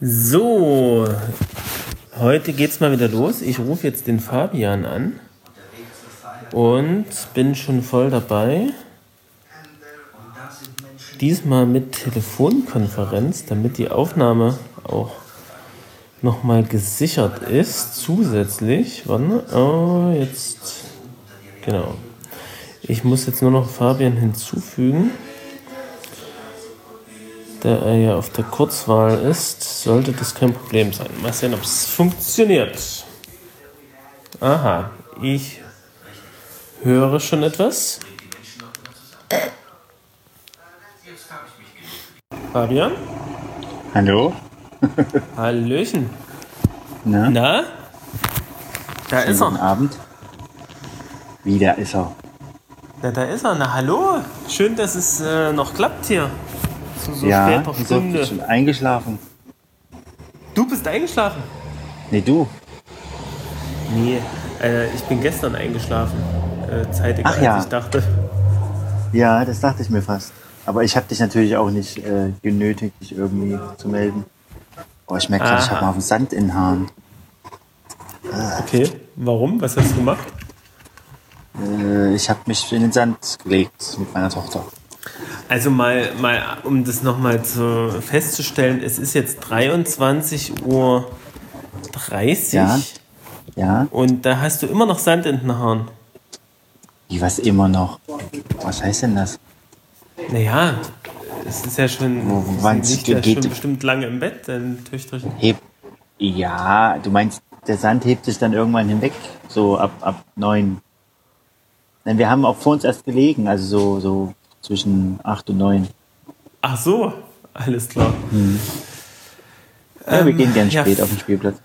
So, heute geht's mal wieder los. Ich rufe jetzt den Fabian an und bin schon voll dabei. Diesmal mit Telefonkonferenz, damit die Aufnahme auch nochmal gesichert ist. Zusätzlich, warte, oh, jetzt, genau. Ich muss jetzt nur noch Fabian hinzufügen. Da er ja auf der Kurzwahl ist, sollte das kein Problem sein. Mal sehen, ob es funktioniert. Aha, ich höre schon etwas. Fabian? Hallo? Hallöchen. Na? Na? Da ist Guten er. Abend. Wieder ist er. Na, da ist er. Na, hallo. Schön, dass es äh, noch klappt hier. Zu so ja, später? Stunde. Du schon eingeschlafen? Du bist eingeschlafen? Nee, du. Nee, äh, ich bin gestern eingeschlafen. Äh, zeitiger, Ach ja. als ich dachte. Ja, das dachte ich mir fast. Aber ich habe dich natürlich auch nicht äh, genötigt, dich irgendwie zu melden. Oh, ich merke gerade, ich habe mal auf den Sand in den Haaren. Okay, warum? Was hast du gemacht? Äh, ich habe mich in den Sand gelegt mit meiner Tochter. Also mal, mal um das nochmal zu festzustellen, es ist jetzt 23.30 Uhr Ja. Ja? und da hast du immer noch Sand in den Haaren. Wie, was immer noch? Was heißt denn das? Naja, es ist ja schon, Wo- wann liegt ja schon bestimmt lange im Bett, dein Töchterchen. Heb. Ja, du meinst, der Sand hebt sich dann irgendwann hinweg, so ab, ab neun. Denn wir haben auch vor uns erst gelegen, also so, so zwischen acht und neun. Ach so, alles klar. Ja, wir Ähm, gehen gern ja, spät auf den Spielplatz.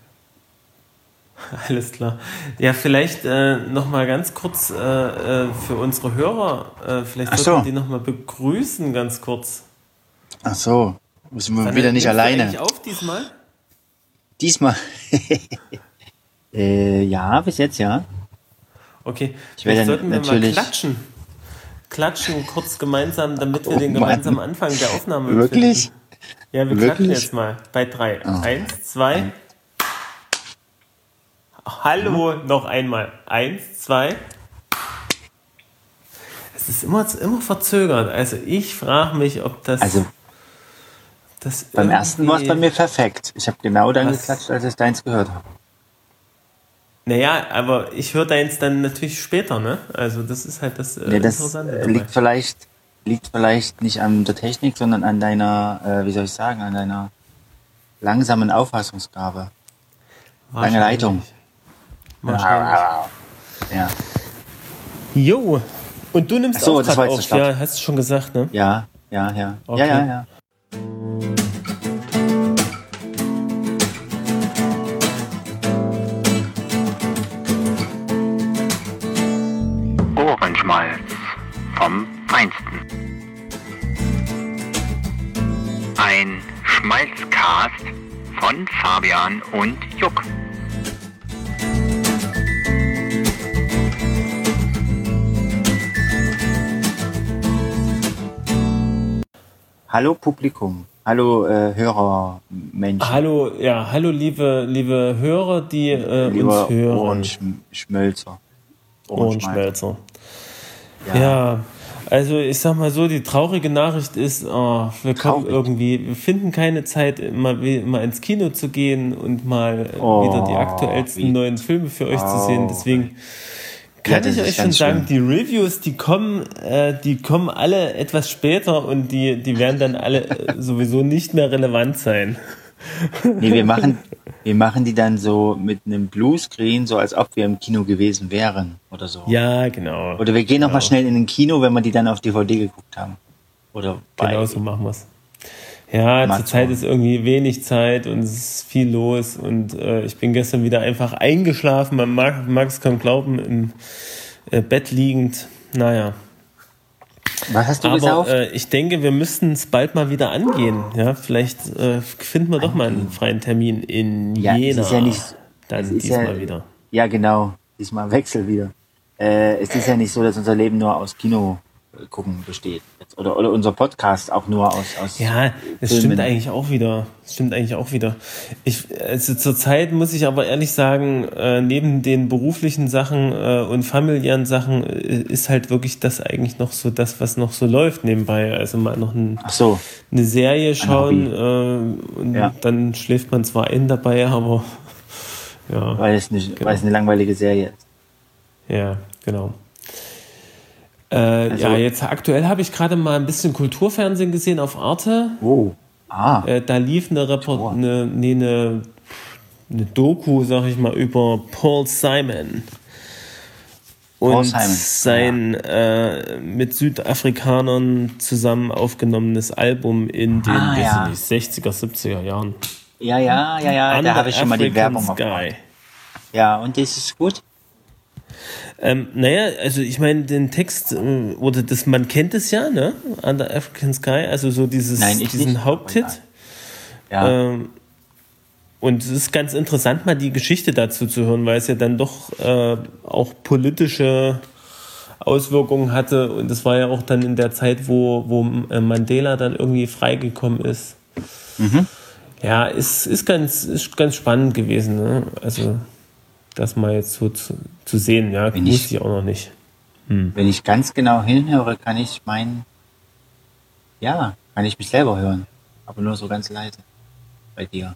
Alles klar. Ja, vielleicht äh, noch mal ganz kurz äh, äh, für unsere Hörer, äh, vielleicht Ach sollten so. wir die noch mal begrüßen, ganz kurz. Ach so, müssen wir Dann wieder nicht alleine. eigentlich auf diesmal? Diesmal. äh, ja, bis jetzt ja. Okay, Ich werde sollten wir natürlich- mal klatschen. Klatschen kurz gemeinsam, damit wir Oh den Mann. gemeinsamen Anfang der Aufnahme Wirklich? finden. Ja, wir klatschen Wirklich? jetzt mal bei drei. Oh. Eins, zwei. Hallo, noch einmal. Eins, zwei. Es ist immer, immer verzögert. Also ich frage mich, ob das. Also das beim ersten war es bei mir perfekt. Ich habe genau dann geklatscht, als ich deins gehört habe. Naja, aber ich höre deins dann natürlich später, ne? Also das ist halt das äh, das Interessante. dabei. liegt vielleicht, liegt vielleicht nicht an der Technik, sondern an deiner, äh, wie soll ich sagen, an deiner langsamen Auffassungsgabe. Lange Wahrscheinlich. Leitung. Wahrscheinlich. Ja, Jo, und du nimmst Ach so, auch das auf, ja, hast du schon gesagt, ne? ja, ja, ja. Okay. Ja, ja, ja. Von Fabian und Juck. Hallo Publikum. Hallo äh, Hörermenschen. Hallo, ja, hallo liebe, liebe Hörer, die äh, uns hören. Ohrenschmölzer. Ohrenschmelzer. Ja. Also ich sag mal so, die traurige Nachricht ist, oh, wir kommen Traurig. irgendwie, wir finden keine Zeit, mal, mal ins Kino zu gehen und mal Oh, wieder die aktuellsten wie neuen Filme für euch zu sehen. Deswegen Ja, kann das ich euch schon sagen, die Reviews, die kommen, äh, die kommen alle etwas später und die, die werden dann alle äh, sowieso nicht mehr relevant sein. Nee, wir machen, wir machen die dann so mit einem Bluescreen, so als ob wir im Kino gewesen wären oder so. Ja, genau. Oder wir gehen Genau. schnell in den Kino, wenn wir die dann auf DVD geguckt haben. Oder bei. Genau so machen wir's. Ja, Amazon. zurzeit ist irgendwie wenig Zeit und es ist viel los und äh, ich bin gestern wieder einfach eingeschlafen. Man mag, mag es kaum glauben, im äh, Bett liegend. Naja, Was hast du aber gesauft? äh, ich denke, wir müssten es bald mal wieder angehen. Ja, vielleicht äh, finden wir doch mal einen freien Termin in Ja, es Jena. ist ja nicht- Dann es ist diesmal ja- wieder. ja, genau. Diesmal Wechsel wieder. Äh, es ist ja nicht so, dass unser Leben nur aus Kino gucken besteht. Jetzt. Oder, oder unser Podcast auch nur aus, aus Ja, das Filmen. stimmt eigentlich auch wieder. Das stimmt eigentlich auch wieder. Ich, also zurzeit muss ich aber ehrlich sagen, äh, neben den beruflichen Sachen äh, und familiären Sachen äh, ist halt wirklich das eigentlich noch so das, was noch so läuft nebenbei. Also mal noch ein, so, eine Serie schauen äh, und Ja. dann schläft man zwar ein dabei, aber ja, weil es, nicht, Genau. weil es eine langweilige Serie ist. ja, genau. Äh, Also- ja, jetzt aktuell habe ich gerade mal ein bisschen Kulturfernsehen gesehen auf Arte. Oh. Ah, Äh, da lief eine, Report eine, nee, eine, eine Doku, sag ich mal, über Paul Simon. Und Paul Simon, sein äh, mit Südafrikanern zusammen aufgenommenes Album in den Ah, ja. ich nicht, 60er, 70er Jahren. ja, ja, ja, ja, da Under habe ich schon mal die Werbung Sky. aufgemacht. Ja, und das ist gut? Ähm, naja, also ich meine, den Text, äh, oder das, man kennt es ja, ne? Under African Sky, also so dieses, Nein, diesen nicht. Haupthit. Ja. Ähm, und es ist ganz interessant, mal die Geschichte dazu zu hören, weil es ja dann doch äh, auch politische Auswirkungen hatte. Und es war ja auch dann in der Zeit, wo, wo äh, Mandela dann irgendwie freigekommen ist. Mhm. Ja, ist, ist, ganz, ist ganz spannend gewesen. Ne? Also das mal jetzt so zu, zu sehen, ja, Wenn wusste ich- ich auch noch nicht. Wenn ich ganz genau hinhöre, kann ich mein, ja, kann ich mich selber hören. Aber nur so ganz leise. Bei dir.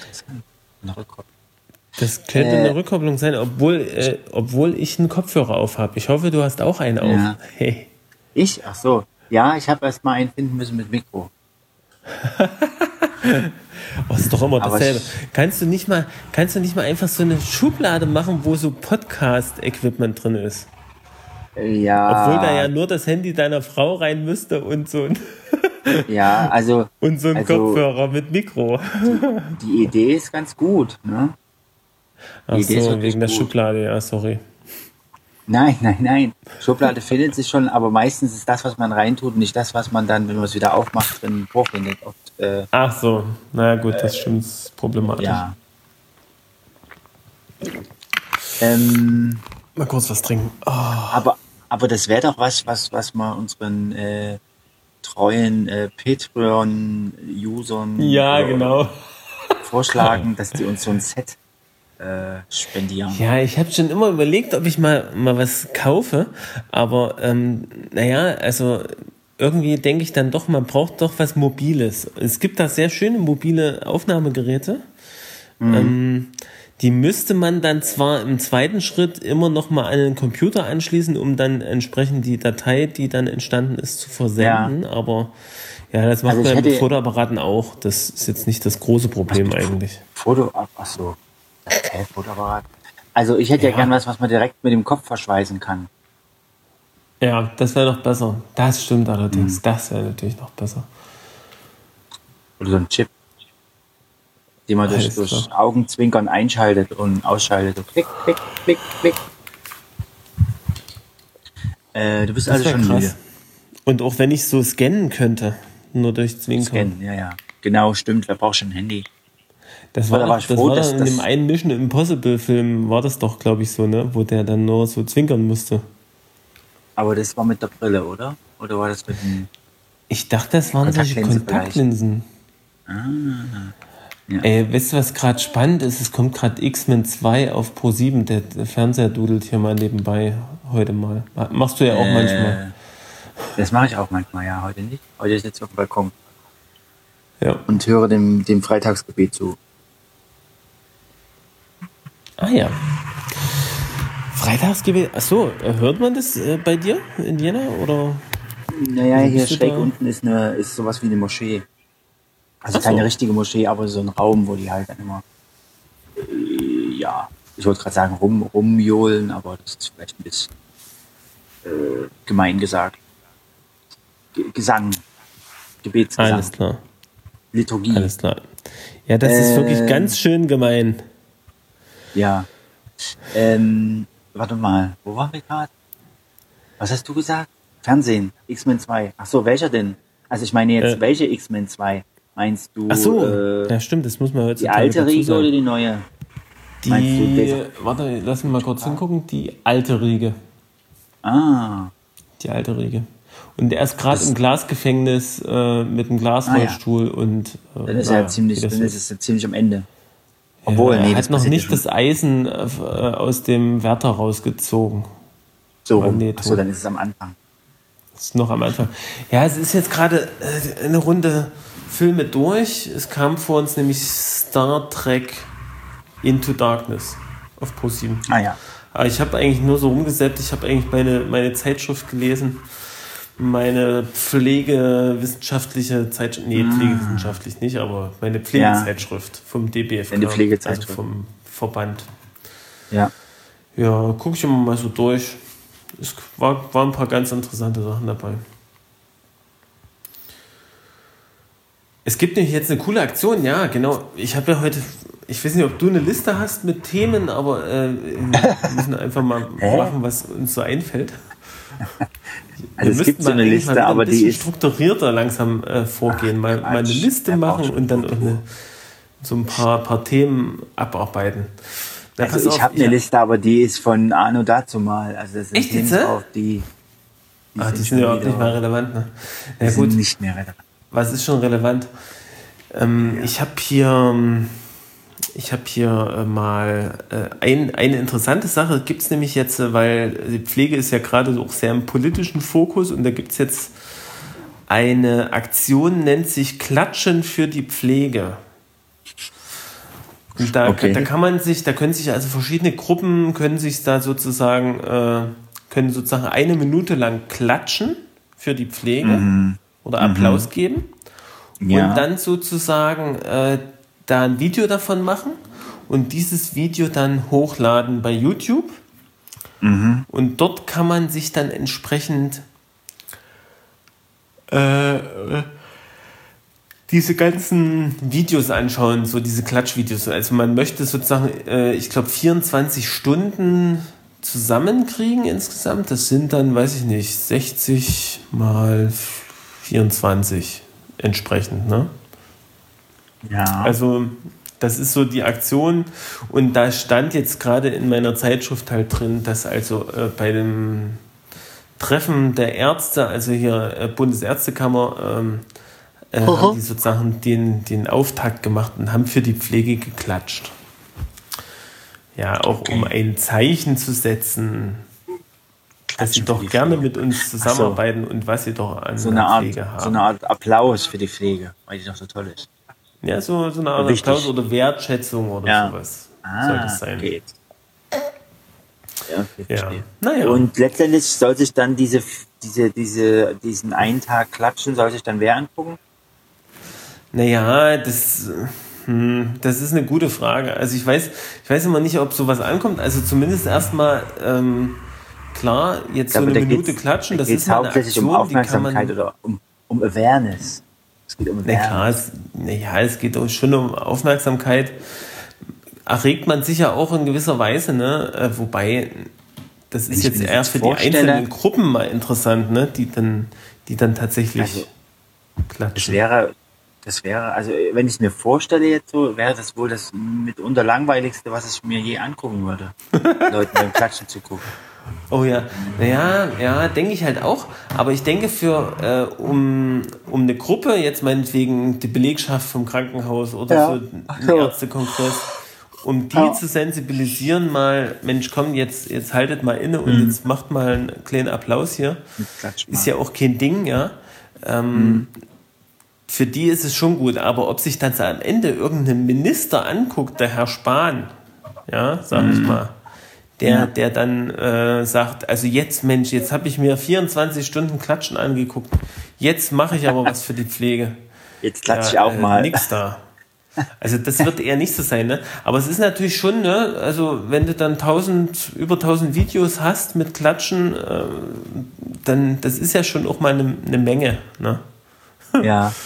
Interessant. Eine Rückkopplung. Das könnte Äh, eine Rückkopplung sein, obwohl, äh, obwohl ich einen Kopfhörer auf habe. Ich hoffe, du hast auch einen auf. Ja. Hey. Ich? Ach so. Ja, ich habe erst mal einen finden müssen mit Mikro. Oh, ist doch immer dasselbe. Kannst du nicht mal, kannst du nicht mal einfach so eine Schublade machen, wo so Podcast-Equipment drin ist? Ja. Obwohl da ja nur das Handy deiner Frau rein müsste und so ein, Ja, also und so ein Also- Kopfhörer mit Mikro. die Idee ist ganz gut, ne? Ach Idee so, wegen der gut. Schublade, ja, sorry. Nein, nein, nein. Schublade findet sich schon, aber meistens ist das, was man reintut, nicht das, was man dann, wenn man es wieder aufmacht, drin vorfindet. Äh, Ach so, na gut, das stimmt, ist problematisch. ja. Ähm, Mal kurz was trinken. Oh, aber, aber das wäre doch was, was, was man unseren äh, treuen äh, Patreon-Usern ja, äh, genau. vorschlagen, dass die uns so ein Set äh, spendieren. Ja, ich habe schon immer überlegt, ob ich mal, mal was kaufe, aber ähm, naja, also irgendwie denke ich dann doch, man braucht doch was Mobiles. Es gibt da sehr schöne mobile Aufnahmegeräte. Ähm, die müsste man dann zwar im zweiten Schritt immer noch mal an den Computer anschließen, um dann entsprechend die Datei, die dann entstanden ist, zu versenden. Aber ja, das macht Also man ja mit Fotoapparaten auch. Das ist jetzt nicht das große Problem eigentlich. Foto, ach so. Okay, Fotoapparat. Also ich hätte ja. Ja. gern was, was man direkt mit dem Kopf verschweißen kann. Ja, das wäre noch besser. Das stimmt allerdings. Das wäre natürlich noch besser. Oder so ein Chip, den man durch, durch. Augenzwinkern einschaltet und ausschaltet. So klick, klick, klick, klick. Äh, du bist Das also schon krass. müde. Und auch wenn ich so scannen könnte, nur durch Zwinkern. Scannen, ja, ja. Genau, stimmt. Wer braucht schon ein Handy? Das war, doch, das froh, war dass in dem einen Mission Impossible Film, war das doch, glaube ich, so, ne? Wo der dann nur so zwinkern musste. Aber das war mit der Brille, oder? Oder war das mit dem... Ich dachte, das waren solche Kontaktlinse Kontaktlinsen. Ah, ja. Ey, weißt du, was gerade spannend ist? Es kommt gerade X-Men 2 auf Pro 7. Der, Fernseher dudelt hier mal nebenbei heute mal. Machst du ja auch manchmal. Äh, Das mache ich auch manchmal, ja. Heute nicht. Heute sitze ich auf dem Balkon Ja. und höre dem, dem Freitagsgebet zu. Ah ja. Freitagsgebet. Achso, hört man das äh, bei dir in Jena? Oder? Naja, hier schräg da? unten ist, eine, ist sowas wie eine Moschee. Also Ach so. keine richtige Moschee, aber so ein Raum, wo die halt dann immer, äh, ja, ich wollte gerade sagen, rum, rumjohlen, aber das ist vielleicht ein bisschen äh, gemein gesagt. G Gesang, Gebetsgesang, Alles klar. Liturgie, Alles klar. Ja, das ist wirklich Ähm. ganz schön gemein. ja. Ähm, warte mal, wo waren wir gerade? Was hast du gesagt? Fernsehen, X-Men 2. Ach so, welcher denn? Also ich meine jetzt, Äh. welche X-Men 2? Meinst du Ach so, äh, ja stimmt, das muss man die heutzutage alte Riege oder die neue? meinst du Die, warte, lass mich mal kurz hingucken. Die alte Riege. Ah, Die alte Riege. Und er ist gerade im Glasgefängnis äh, mit einem Glasrollstuhl und. Äh, Dann ist er ziemlich, wie das dann ist es ja ziemlich am Ende. Obwohl, ja, nee, er hat noch nicht schon. das Eisen äh, äh, aus dem Wärter rausgezogen. So. Magneto. Achso, dann ist es am Anfang. Das ist noch am Anfang. Ja, es ist jetzt gerade äh, eine Runde Filme durch. Es kam vor uns nämlich Star Trek Into Darkness auf Pro 7. Ah ja. Aber ich habe eigentlich nur so rumgesetzt. Ich habe eigentlich meine, meine Zeitschrift gelesen. Meine pflegewissenschaftliche Zeitschrift. Nee, pflegewissenschaftlich nicht, aber meine Pflegezeitschrift vom DBFK. Deine Pflegezeitschrift. Also vom Verband. Ja. Ja, gucke ich immer mal so durch. Es war, waren ein paar ganz interessante Sachen dabei. Es gibt nämlich jetzt eine coole Aktion, ja, genau. Ich habe ja heute, ich weiß nicht, ob du eine Liste hast mit Themen, aber äh, wir müssen einfach mal machen, was uns so einfällt. Also es Wir gibt müssten so eine Liste, aber ein die ist. strukturierter langsam äh, vorgehen. Mal, mal eine. Liste machen und dann eine, so ein paar, paar Themen abarbeiten. Na, Also ich habe eine Liste, aber die ist von Anno dazu mal. Also das sind Echt jetzt, drauf, die, die die sind sind schon überhaupt nicht mehr relevant, ne? die Ja sind gut, nicht mehr relevant. was ist schon relevant? Ähm, Ich habe hier, ähm, ich habe hier äh, mal äh, ein, eine interessante Sache, gibt es nämlich jetzt, äh, weil die Pflege ist ja gerade auch sehr im politischen Fokus und da gibt es jetzt eine Aktion, nennt sich Klatschen für die Pflege. Und da, Okay. da kann man sich, da können sich also verschiedene Gruppen, können sich da sozusagen, äh, können sozusagen eine Minute lang klatschen für die Pflege oder Applaus geben Ja. und dann sozusagen äh, da ein Video davon machen und dieses Video dann hochladen bei YouTube. Und dort kann man sich dann entsprechend äh, äh, diese ganzen Videos anschauen, so diese Klatschvideos. Also man möchte sozusagen, äh, ich glaube, 24 Stunden zusammenkriegen insgesamt. Das sind dann, weiß ich nicht, 60 mal 24 entsprechend, ne? Ja. Also das ist so die Aktion und da stand jetzt gerade in meiner Zeitschrift halt drin, dass also äh, bei dem Treffen der Ärzte, also hier äh, Bundesärztekammer, ähm, äh, haben die sozusagen den, den Auftakt gemacht und haben für die Pflege geklatscht. Ja, auch um ein Zeichen zu setzen, dass sie doch gerne Pflege. mit uns zusammenarbeiten und was sie doch an so eine Art, Pflege haben. so eine Art Applaus für die Pflege, weil die doch so toll ist. Ja, so, so eine Art. Applaus oder Wertschätzung oder Ja. sowas. Ah, soll das sein. okay. Ja, Ja. Naja. Und letztendlich soll sich dann diese, diese, diese, diesen einen Tag klatschen, soll sich dann wer angucken? Naja, das, hm, das ist eine gute Frage. Also ich weiß, ich weiß immer nicht, ob sowas ankommt. Also zumindest erstmal, ähm, klar, jetzt so Aber eine Minute klatschen, da das ist eine Aktion, um die kann man... Aufmerksamkeit oder um, um Awareness. Es geht um Na klar, es, ja, es geht auch schon um Aufmerksamkeit. Erregt man sich ja auch in gewisser Weise, ne? Äh, wobei, das ist jetzt das eher jetzt für die einzelnen Gruppen mal interessant, ne? Die dann, die dann tatsächlich Also, Das klatschen. wäre, das wäre, also wenn ich es mir vorstelle jetzt so, wäre das wohl das mitunter langweiligste, was ich mir je angucken würde. Leuten beim Klatschen zu gucken. Oh ja, naja, ja, denke ich halt auch. Aber ich denke, für äh, um, um eine Gruppe, jetzt meinetwegen die Belegschaft vom Krankenhaus oder Ja. so ein so. Ärztekongress, um die Ja. zu sensibilisieren, mal, Mensch, komm, jetzt, jetzt haltet mal inne und Mhm. jetzt macht mal einen kleinen Applaus hier. Ist ja auch kein Ding, ja. Ähm, Mhm. Für die ist es schon gut, aber ob sich das am Ende irgendein Minister anguckt, der Herr Spahn, ja, sag ich mal, der. Ja. der dann äh, sagt, also jetzt Mensch, jetzt habe ich mir 24 Stunden Klatschen angeguckt, jetzt mache ich aber was für die Pflege. Jetzt klatsche ich auch äh, mal. Nix da. Also das wird eher nicht so sein, ne? Aber es ist natürlich schon, ne? Also wenn du dann 1000, über 1000 Videos hast mit Klatschen, äh, dann das ist ja schon auch mal eine, eine Menge, ne? Ja.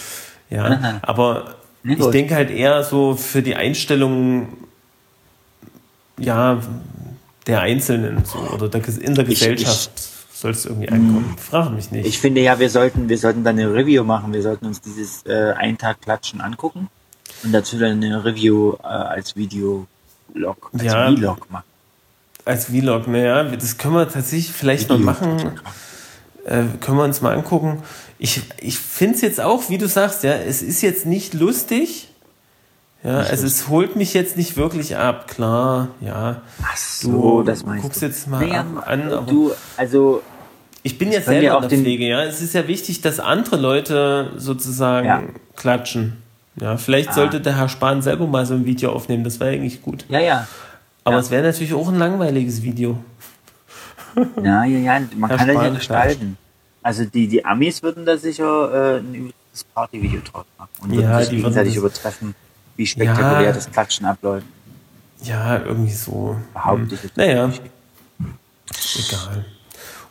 Ja, aber ich denke halt eher so für die Einstellung, ja, der Einzelnen so oder der, in der Gesellschaft soll es irgendwie ankommen. Frage mich nicht. Ich finde ja, wir sollten, wir sollten dann eine Review machen. Wir sollten uns dieses äh, ein Tag Klatschen angucken und dazu dann eine Review äh, als Video-Log, als Ja. Vlog machen. Als Vlog, naja, das können wir tatsächlich vielleicht mal Video. machen. Äh, können wir uns mal angucken. Ich, ich finde es jetzt auch, wie du sagst, ja, es ist jetzt nicht lustig. Ja, also es holt mich jetzt nicht wirklich ab, klar, ja. Ach so, du das meinst guckst du. jetzt mal Naja, ab, an, du, also, ich bin ja selber in der den- Pflege, ja. Es ist ja wichtig, dass andere Leute sozusagen Ja. klatschen. Ja, vielleicht Ah. sollte der Herr Spahn selber mal so ein Video aufnehmen, das wäre eigentlich gut. ja, ja. Aber Ja. es wäre natürlich auch ein langweiliges Video. Ja, ja, ja, man Herr kann das ja Spahn gestalten. Also die, die Amis würden da sicher äh, ein übles Partyvideo draus machen und würden Ja, sich die würden gegenseitig das- übertreffen, wie spektakulär Ja. das Klatschen abläuft. Ja, irgendwie so. Behaupte Hm. ich jetzt Naja, egal.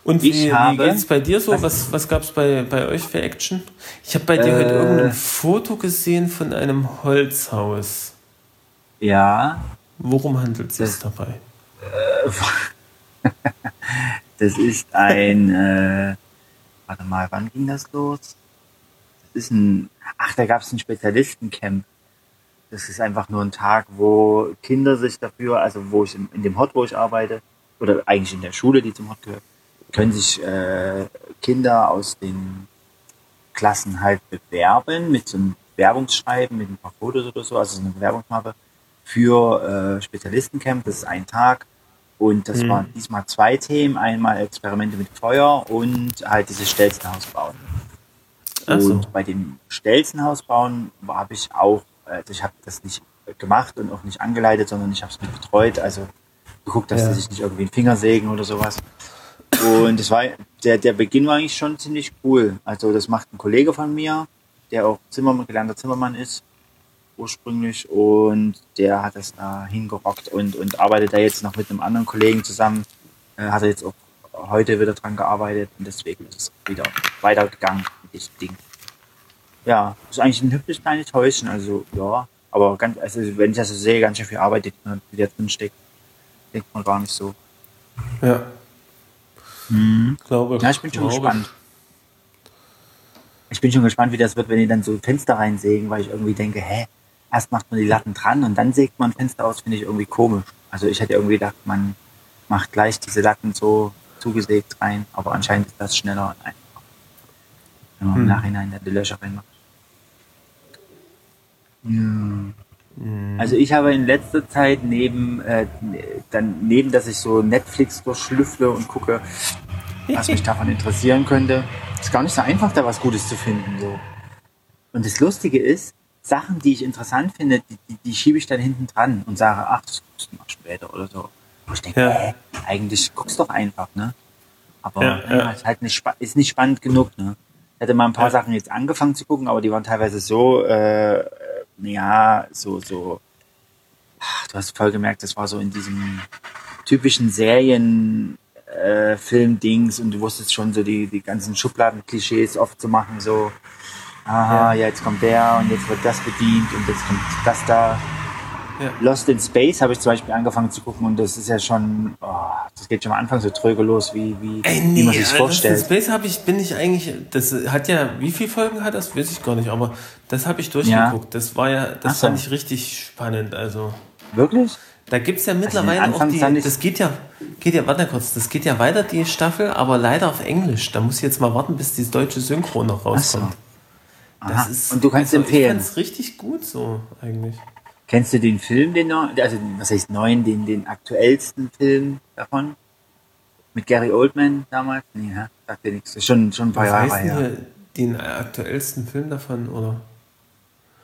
Und Ich wie, wie habe- geht's bei dir so? Was- Was, gab's bei, bei euch für Action? Ich habe bei dir heute Äh. irgendein Foto gesehen von einem Holzhaus. Ja, Worum handelt es sich dabei? das ist ein, äh, warte mal, wann ging das los? Das ist ein, ach, da gab es ein Spezialistencamp. Das ist einfach nur ein Tag, wo Kinder sich dafür, also wo ich in, in dem Hort, wo ich arbeite, oder eigentlich in der Schule, die zum Hort gehört, können sich äh, Kinder aus den Klassen halt bewerben mit so einem Bewerbungsschreiben, mit ein paar Fotos oder so, also so eine Bewerbungsmappe für äh, Spezialistencamp. Das ist ein Tag. Und das Mhm. waren diesmal zwei Themen. Einmal Experimente mit Feuer und halt dieses Stelzenhaus bauen. So. Und bei dem Stelzenhaus bauen habe ich auch, also ich habe das nicht gemacht und auch nicht angeleitet, sondern ich habe es mit betreut. Also geguckt, dass Ja. sie sich nicht irgendwie den Finger sägen oder sowas. Und es war, der, der Beginn war eigentlich schon ziemlich cool. Also das macht ein Kollege von mir, der auch Zimmermann, gelernter Zimmermann ist, ursprünglich. Und der hat das da hingerockt und, und arbeitet da jetzt noch mit einem anderen Kollegen zusammen. Äh, hat er jetzt auch heute wieder dran gearbeitet und deswegen ist es wieder weitergegangen mit diesem Ding. Ja, ist eigentlich ein hübsches kleines Häuschen, also ja. Aber ganz, also wenn ich das so sehe, ganz schön viel Arbeit, die, die da drin steckt, denkt man gar nicht so. Ja. Glaube, Ja, ich bin schon gespannt. Ich bin schon gespannt, wie das wird, wenn die dann so Fenster reinsägen, weil ich irgendwie denke, hä, erst macht man die Latten dran und dann sägt man Fenster aus, finde ich irgendwie komisch. Also ich hätte irgendwie gedacht, man macht gleich diese Latten so zugesägt rein, aber anscheinend ist das schneller und einfacher. Wenn man Hm. im Nachhinein dann die Löcher reinmacht. Ja. Hm. Also ich habe in letzter Zeit neben, äh, dann neben, dass ich so Netflix durchschlüffle und gucke, was mich davon interessieren könnte, ist gar nicht so einfach, da was Gutes zu finden. So. Und das Lustige ist, Sachen, die ich interessant finde, die, die, die schiebe ich dann hinten dran und sage, ach, das guckst du mal später oder so. Wo ich denke, Ja. hä, eigentlich guckst doch einfach, ne? Aber Ja, ja, ist halt nicht, ist nicht spannend genug, ne? Ich hatte mal ein paar Ja. Sachen jetzt angefangen zu gucken, aber die waren teilweise so, äh, ja, so, so, ach, du hast voll gemerkt, das war so in diesem typischen Serien, äh, Film-Dings und du wusstest schon so die, die ganzen Schubladen-Klischees oft zu machen, so, aha, ja. jetzt kommt der und jetzt wird das bedient und jetzt kommt das da. Ja. Lost in Space habe ich zum Beispiel angefangen zu gucken und das ist ja schon, oh, das geht schon am Anfang so tröge los, wie, wie, Ey, wie nee, man sich vorstellt. Lost in Space habe ich, bin ich eigentlich, das hat ja, wie viele Folgen hat das? Weiß ich gar nicht, aber das habe ich durchgeguckt. Das war ja, das Ach so. fand ich richtig spannend, also. Wirklich? Da gibt es ja den mittlerweile auch Anfang die, das geht ja, geht ja, warte kurz, das geht ja weiter, die Staffel, aber leider auf Englisch. Da muss ich jetzt mal warten, bis die deutsche Synchro noch rauskommt. Das ist, und du kannst also empfehlen. Ich fand's richtig gut so, eigentlich. Kennst du den Film, den neuen, also was heißt neuen, den, den aktuellsten Film davon? Mit Gary Oldman damals? Nee, hä? sagt dir nichts. Schon, schon ein paar Was Jahre heißt her. den aktuellsten Film davon, oder?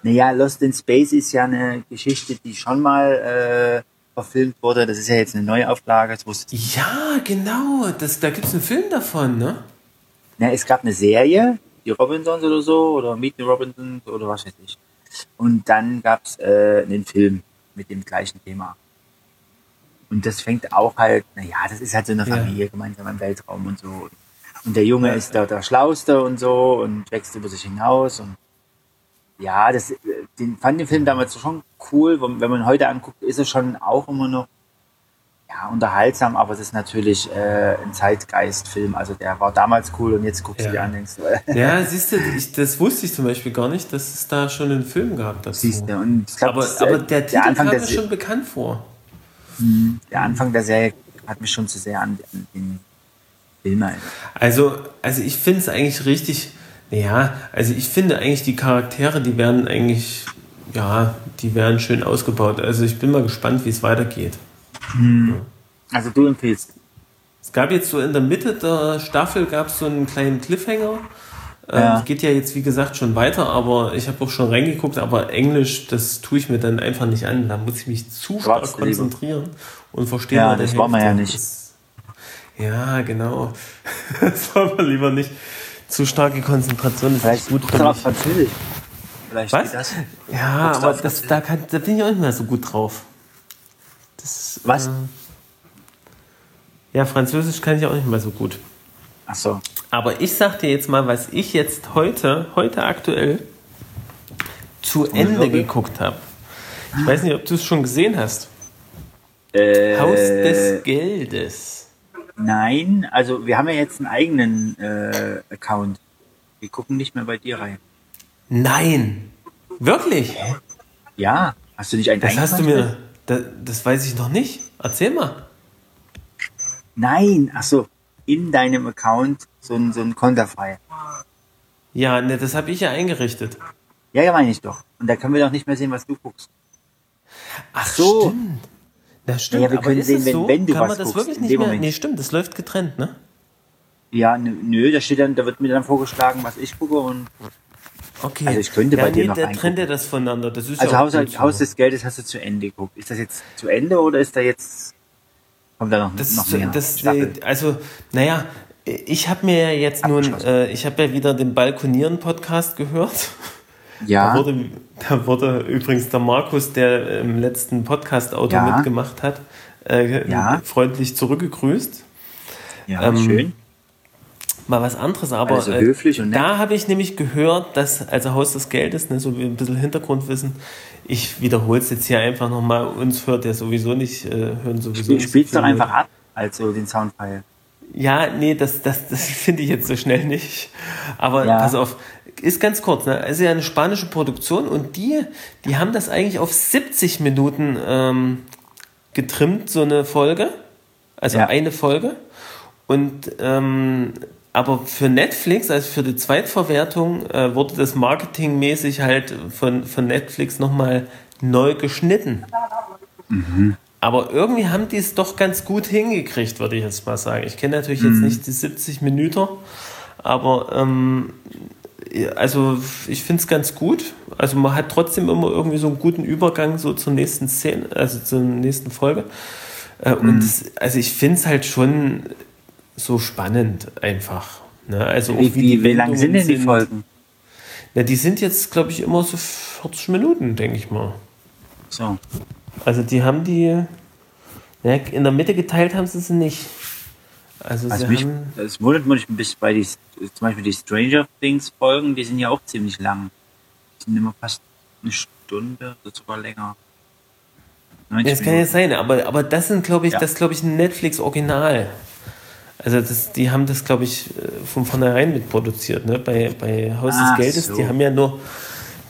Naja, Lost in Space ist ja eine Geschichte, die schon mal äh, verfilmt wurde. Das ist ja jetzt eine Neuauflage. Das wusste ich. Ja, genau, das, da gibt es einen Film davon, ne? Ja, es gab eine Serie, die Robinsons oder so, oder Meet the Robinsons oder was weiß ich. Und dann gab's äh, einen Film mit dem gleichen Thema. Und das fängt auch halt, naja, das ist halt so eine Ja. Familie gemeinsam im Weltraum und so. Und der Junge ist da der Schlauste und so und wächst über sich hinaus und ja, das, äh, den fand den Film damals schon cool. Wenn wenn man heute anguckt, ist er schon auch immer noch ja, unterhaltsam, aber es ist natürlich äh, ein Zeitgeistfilm. Also der war damals cool und jetzt guckst du Ja. dir an denkst, äh, Ja, siehst du, ich, das wusste ich zum Beispiel gar nicht, dass es da schon einen Film gab dazu. siehst du. Und ich glaub, aber, das, äh, aber der Titel Anfang kam der, mir schon bekannt vor. der Anfang der Serie hat mich schon zu sehr an, den mal. Also, also ich finde es eigentlich richtig, ja, also ich finde eigentlich die Charaktere, die werden eigentlich, ja, die werden schön ausgebaut. Also ich bin mal gespannt, wie es weitergeht. Also du empfiehlst. Es gab jetzt so in der Mitte der Staffel gab es so einen kleinen Cliffhanger. Ähm, Ja. Es geht ja jetzt, wie gesagt, schon weiter, aber ich habe auch schon reingeguckt, aber Englisch, das tue ich mir dann einfach nicht an. Da muss ich mich zu stark konzentrieren und verstehen. Ja, das wollen wir ja nicht. Das, ja, genau. Das wollen wir lieber nicht. Zu starke Konzentration ist Vielleicht nicht gut für mich. Französisch. Vielleicht Was? geht das. Ja, aber das, da, kann, da bin ich auch nicht mehr so gut drauf. Das, Was? Äh, ja, Französisch kann ich auch nicht mehr so gut. Ach so. Aber ich sag dir jetzt mal, was ich jetzt heute, heute aktuell zu Ende Wirbel? geguckt habe. Ich weiß nicht, ob du es schon gesehen hast. Äh, Haus des Geldes. Nein, also wir haben ja jetzt einen eigenen äh, Account. Wir gucken nicht mehr bei dir rein. Nein. Wirklich? Ja, hast du nicht einen Das hast du mir. Das, das weiß ich noch nicht. Erzähl mal. Nein, ach so, in deinem Account so ein, so ein Konterfei. Ja, ne, das habe ich ja eingerichtet. Ja, ja, meine ich doch. Und da können wir doch nicht mehr sehen, was du guckst. Ach so. stimmt. Na stimmt, Ja, wir aber können ist sehen, es wenn- so? wenn du Kann was man das guckst, wirklich nicht mehr? Moment. Nee, stimmt, das läuft getrennt, ne? Ja, nö, nö, da steht dann, da wird mir dann vorgeschlagen, was ich gucke und Okay. Also ich könnte ja, bei dir nee, noch der trennt ja das voneinander. Das ist also ja Haus, so. Haus des Geldes hast du zu Ende geguckt. Ist das jetzt zu Ende oder ist da jetzt kommt da noch, Das, noch mehr? das, Staffel? also, naja, ich habe mir ja jetzt nun, äh, ich habe ja wieder den Balkonieren-Podcast gehört. ja, Da, wurde, da wurde übrigens der Markus, der im letzten Podcast-Auto Ja. mitgemacht hat, äh, Ja. freundlich zurückgegrüßt. ja, ähm, schön. Mal was anderes, aber Also höflich und nett. da habe ich nämlich gehört, dass, also Haus des Geldes, ne, so wie ein bisschen Hintergrundwissen, ich wiederhole es jetzt hier einfach nochmal, uns hört ja sowieso nicht, äh, hören sowieso Spiel, nicht. so spiel's doch einfach ab, also den Soundfile. Ja, nee, das, das, das finde ich jetzt so schnell nicht. Aber Ja. pass auf, ist ganz kurz, ne? Es ist ja eine spanische Produktion und die, die haben das eigentlich auf 70 Minuten ähm, getrimmt, so eine Folge. Also Ja. eine Folge. Und ähm, aber für Netflix, also für die Zweitverwertung, äh, wurde das marketingmäßig halt von, von Netflix nochmal neu geschnitten. Aber irgendwie haben die es doch ganz gut hingekriegt, würde ich jetzt mal sagen. Ich kenne natürlich jetzt nicht die 70 Minuten, aber ähm, also ich finde es ganz gut. Also man hat trotzdem immer irgendwie so einen guten Übergang so zur nächsten Szene, also zur nächsten Folge. Äh, Und es, also ich finde es halt schon so spannend einfach. Ne? Also Wie, wie, wie lang sind denn die Wendungen Folgen? Ja, die sind jetzt, glaube ich, immer so 40 Minuten, denke ich mal. So. Also die haben die ja, in der Mitte geteilt haben sie sie nicht. Also, Also mich, das wundert mich ein bisschen bei die, zum Beispiel die Stranger Things Folgen, die sind ja auch ziemlich lang. Die sind immer fast eine Stunde oder sogar länger. 90 das kann ja sein, aber, aber das sind, glaube ich, Ja. das glaube ich ein Netflix Original. Also das, die haben das, glaube ich, äh, von vornherein mitproduziert, ne? Bei, bei Haus Ach des Geldes, so. die haben ja nur,